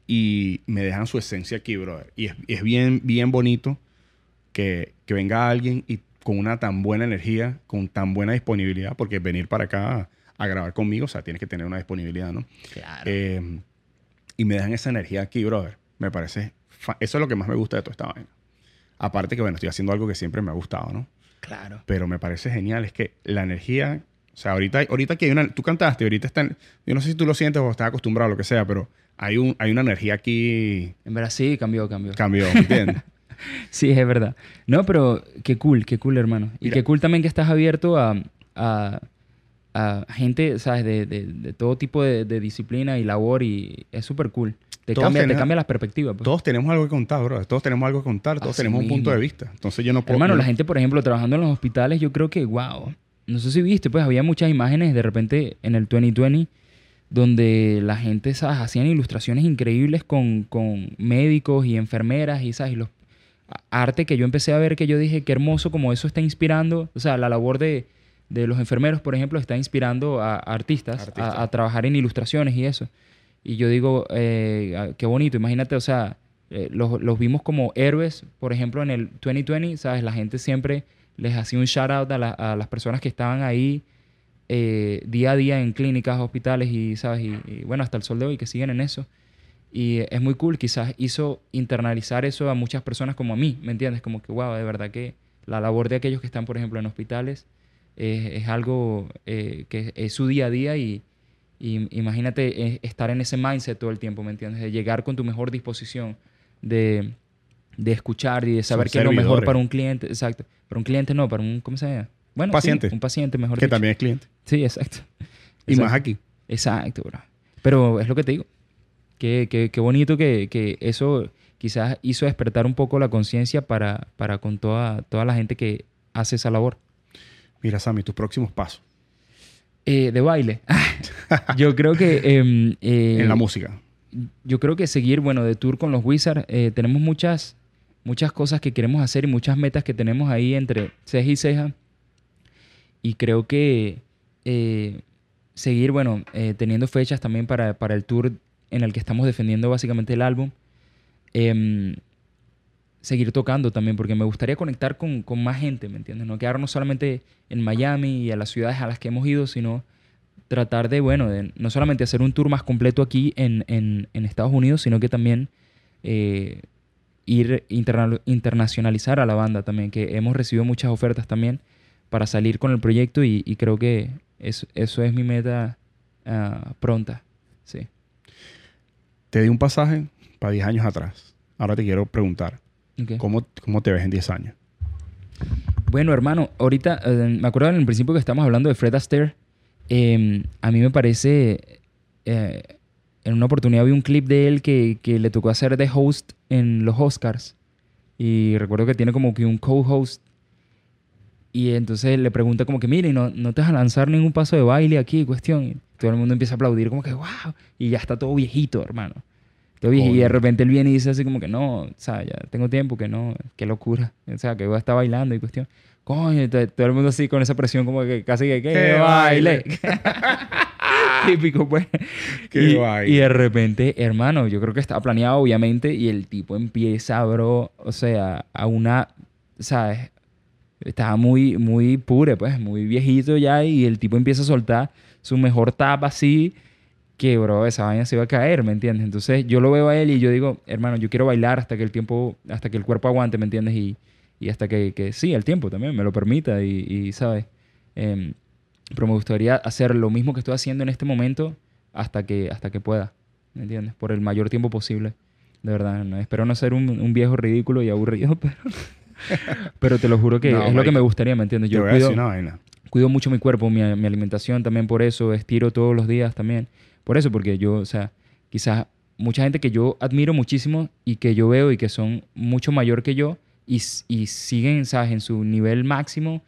y me dejan su esencia aquí, brother. Y es, es bien, bien bonito que, que venga alguien y con una tan buena energía, con tan buena disponibilidad, porque venir para acá a, grabar conmigo, o sea, tienes que tener una disponibilidad, ¿no? Claro. Eh, y me dejan esa energía aquí, brother. Me parece... Eso es lo que más me gusta de toda esta vaina. Aparte que, bueno, estoy haciendo algo que siempre me ha gustado, ¿no? claro. Pero me parece genial. Es que la energía... O sea, ahorita, ahorita que hay una... Tú cantaste, ahorita están... Yo no sé si tú lo sientes o estás acostumbrado a lo que sea, pero hay, un, hay una energía aquí... En verdad sí, cambió, cambió. Cambió, ¿me entiendes? Sí, es verdad. No, pero qué cool, qué cool, hermano. Y Mira. qué cool también que estás abierto a, a, a gente, ¿sabes? De, de- de todo tipo de, de disciplina y labor y es súper cool. Te Todos cambia, te tenemos- cambia las perspectivas. pues. todos tenemos algo que contar, bro. Todos tenemos algo que contar. Todos Así tenemos un punto de mismo. vista. Entonces yo no puedo... Hermano, la gente, por ejemplo, trabajando en los hospitales, yo creo que, wow. No sé si viste, pues había muchas imágenes de repente en el 2020 donde la gente, ¿sabes? Hacían ilustraciones increíbles con, con médicos y enfermeras y, ¿sabes? Y los arte que yo empecé a ver que yo dije, qué hermoso como eso está inspirando. O sea, la labor de, de los enfermeros, por ejemplo, está inspirando a, a artistas. A, a trabajar en ilustraciones y eso. Y yo digo, eh, qué bonito, imagínate, o sea, eh, los, los vimos como héroes, por ejemplo, en el 2020, ¿sabes? La gente siempre les hacía un shout out a, la- a las personas que estaban ahí eh, día a día en clínicas, hospitales y, ¿sabes? Y, y, bueno, hasta el sol de hoy que siguen en eso. Y es muy cool, quizás hizo internalizar eso a muchas personas como a mí, ¿me entiendes? Como que, wow, de verdad que la labor de aquellos que están, por ejemplo, en hospitales es, es algo eh, que es su día a día y, y imagínate eh, estar en ese mindset todo el tiempo, ¿me entiendes? De llegar con tu mejor disposición, de, de escuchar y de saber qué es lo mejor para un cliente, exacto. Para un cliente no, para un, ¿cómo se llama? Bueno, sí, Paciente. un paciente, mejor Que dicho. también es cliente. Sí, exacto. Y Exacto. más aquí. Exacto, bro. Pero es lo que te digo. Qué, qué- qué bonito que, que eso quizás hizo despertar un poco la conciencia para, para con toda, toda la gente que hace esa labor. Mira, Sammy, tus próximos pasos Eh, de baile. yo creo que... em, eh, en la música. yo creo que seguir, bueno, de tour con los Wizards, eh, tenemos muchas, muchas cosas que queremos hacer y muchas metas que tenemos ahí entre ceja y ceja. Y creo que eh, seguir, bueno, eh, teniendo fechas también para, para el tour en el que estamos defendiendo básicamente el álbum. Em, seguir tocando también, porque me gustaría conectar con, con más gente, ¿me entiendes? No quedarnos solamente en Miami y a las ciudades a las que hemos ido, sino tratar de, bueno, de no solamente hacer un tour más completo aquí en, en- en Estados Unidos, sino que también eh, ir interna- internacionalizar a la banda también, que hemos recibido muchas ofertas también para salir con el proyecto y, y creo que eso, eso es mi meta ah, pronta. Sí. Te di un pasaje para 10 años atrás. Ahora te quiero preguntar. ¿cómo, cómo te ves en 10 años? Bueno, hermano, ahorita eh, me acuerdo en el principio que estamos hablando de Fred Astaire. eh, a mí me parece. eh, en una oportunidad vi un clip de él que, que le tocó hacer de host en los Oscars. Y recuerdo que tiene como que un co-host. Y entonces le pregunta como que, mire, ¿no, no te vas a lanzar ningún paso de baile aquí? Cuestión. Y todo el mundo empieza a aplaudir como que, wow. Y ya está todo viejito, hermano. Todo viejito. Y de repente él viene y dice así como que, no, o sea, ya tengo tiempo, que no, qué locura. O sea, que voy a estar bailando y cuestión. Coño, todo el mundo así con esa presión como que casi que, que ¡Que baile. Típico, pues. ¡Que y, baile! y de repente, hermano, yo creo que estaba planeado, obviamente, y el tipo empieza, bro, o sea, a una, ¿sabes? Estaba muy, muy pure, pues, muy viejito ya, y el tipo empieza a soltar su mejor tap así, que, bro, esa vaina se iba a caer, ¿me entiendes? Entonces, yo lo veo a él y yo digo, hermano, yo quiero bailar hasta que el tiempo, hasta que el cuerpo aguante, ¿me entiendes? Y, y hasta que, que sí, el tiempo también me lo permita, y, y, ¿sabes? Em, pero me gustaría hacer lo mismo que estoy haciendo en este momento hasta que, hasta que pueda, ¿me entiendes? Por el mayor tiempo posible. De verdad, no, espero no ser un, un viejo ridículo y aburrido, pero, pero te lo juro que No, es lo que me gustaría, ¿me entiendes? Yo cuido, una vaina. cuido mucho mi cuerpo, mi, mi alimentación también por eso, estiro todos los días también. Por eso, porque yo, o sea, quizás mucha gente que yo admiro muchísimo y que yo veo y que son mucho mayor que yo y, y siguen, ¿sabes? En su nivel máximo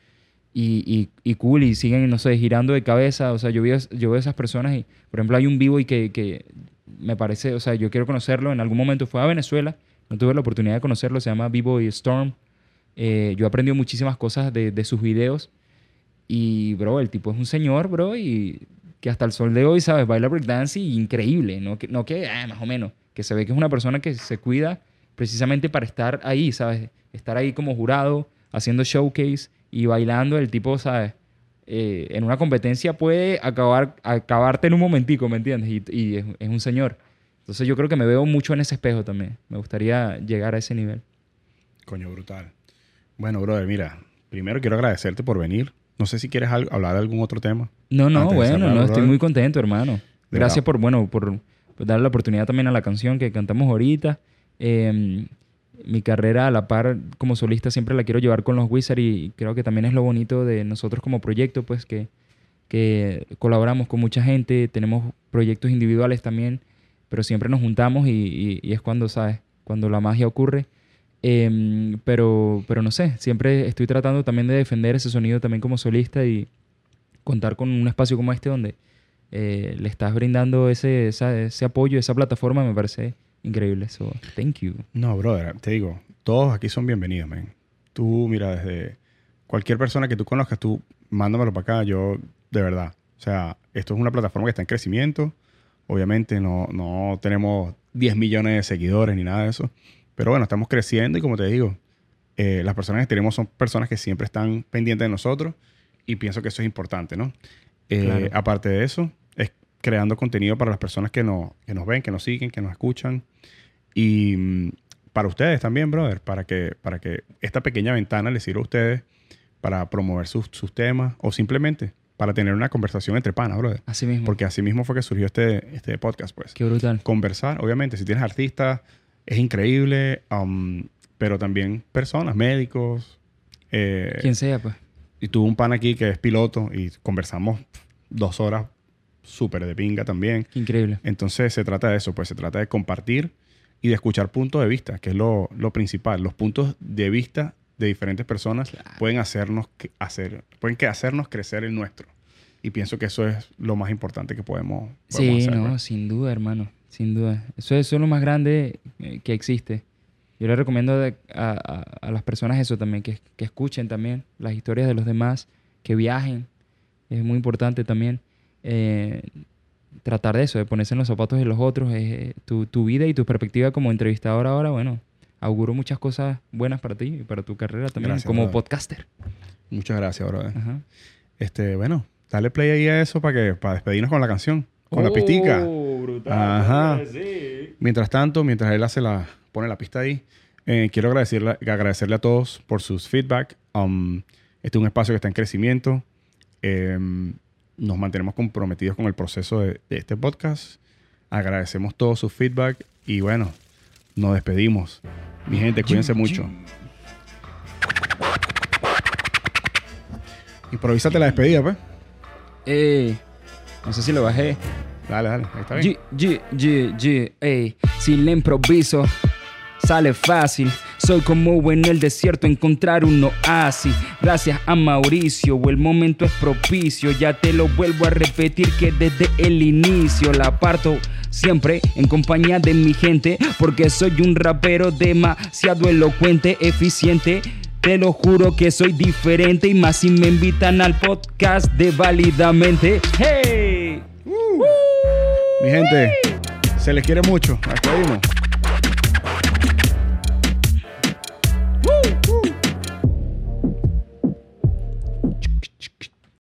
y, y, y cool y siguen, no sé, girando de cabeza. O sea, yo veo, yo veo esas personas y, por ejemplo, hay un vivo y que, que me parece, o sea, yo quiero conocerlo. En algún momento fue a Venezuela, no tuve la oportunidad de conocerlo, se llama Vivo y Storm. Eh, yo he aprendido muchísimas cosas de, sus videos y, bro, el tipo es un señor, bro, y que hasta el sol de hoy, ¿sabes? Baila breakdance y increíble, no que, no que ah, más o menos, que que se ve que es una persona que se cuida precisamente para estar ahí, ¿sabes? Estar ahí como jurado, haciendo showcase y bailando. El tipo, ¿sabes? Eh, en una competencia puede acabar, acabarte en un momentico, ¿me entiendes? Y, y es, es un señor. Entonces yo creo que me veo mucho en ese espejo también. Me gustaría llegar a ese nivel. Coño, brutal. Bueno, brother, mira, primero quiero agradecerte por venir. No sé si quieres hablar de algún otro tema. No, no, Antes bueno, cerrar, no, estoy muy contento, hermano. De Gracias verdad. por, bueno, por, por darle la oportunidad también a la canción que cantamos ahorita. Eh, mi carrera a la par como solista siempre la quiero llevar con los Wizards y creo que también es lo bonito de nosotros como proyecto, pues que, que colaboramos con mucha gente, tenemos proyectos individuales también, pero siempre nos juntamos y, y- y es cuando, ¿sabes? Cuando la magia ocurre. Em, pero, pero no sé, siempre estoy tratando también de defender ese sonido también como solista y contar con un espacio como este donde eh, le estás brindando ese, esa- ese apoyo, esa plataforma, me parece increíble. So, thank you. No, brother, te digo, todos aquí son bienvenidos, man. Tú, mira, desde cualquier persona que tú conozcas, tú mándamelo para acá, yo, de verdad. O sea, esto es una plataforma que está en crecimiento. Obviamente no, no tenemos 10 millones de seguidores ni nada de eso. Pero bueno, estamos creciendo y como te digo, eh, las personas que tenemos son personas que siempre están pendientes de nosotros y pienso que eso es importante, ¿no? Eh, Claro. Aparte de eso, es creando contenido para las personas que, no, que nos ven, que nos siguen, que nos escuchan. Y mm, para ustedes también, brother, para que, para que esta pequeña ventana les sirva a ustedes para promover sus, sus temas o simplemente para tener una conversación entre panas, brother. Así mismo. Porque así mismo fue que surgió este, este podcast, pues. Qué brutal. Conversar, obviamente, si tienes artistas, es increíble, um, pero también personas, médicos. eh, Quien sea, pues. y tuve un pan aquí que es piloto y conversamos dos horas súper de pinga también. Increíble. Entonces se trata de eso, pues se trata de compartir y de escuchar puntos de vista, que es lo, lo principal. Los puntos de vista de diferentes personas pueden hacernos que- hacer, pueden que hacernos crecer el nuestro. Y pienso que eso es lo más importante que podemos, podemos Sí, hacer, no, pues. sin duda, hermano. Sin duda. Eso, eso es lo más grande eh, que existe. Yo le recomiendo de- a, a- a las personas eso también, que, que escuchen también las historias de los demás, que viajen. Es muy importante también eh, tratar de eso, de ponerse en los zapatos de los otros. eh, tu, tu vida y tu perspectiva como entrevistador ahora, bueno, auguro muchas cosas buenas para ti y para tu carrera también Gracias, como brother. podcaster. Muchas gracias, brother. Ajá. Este, bueno, dale play ahí a eso para que para despedirnos con la canción, con la pistica. Brutal. Ajá. Mientras tanto, mientras él hace la, pone la pista ahí, eh, quiero agradecerle, agradecerle a todos por sus feedback. Um, este es un espacio que está en crecimiento. Em, nos mantenemos comprometidos con el proceso de, de este podcast. Agradecemos todo su feedback y bueno, nos despedimos. Mi gente, cuídense mucho. Improvísate la despedida, pues. Eh, no sé si lo bajé. Dale, dale, ahí está bien. G, G, G, G, ey. Si le improviso, sale fácil. Soy como en el desierto encontrar un oasis. Gracias a Mauricio, el momento es propicio. Ya te lo vuelvo a repetir que desde el inicio la parto siempre en compañía de mi gente. Porque soy un rapero demasiado elocuente, eficiente. Te lo juro que soy diferente y más si me invitan al podcast de Válidamente. ¡Hey! Mi gente, se les quiere mucho. Nos despedimos.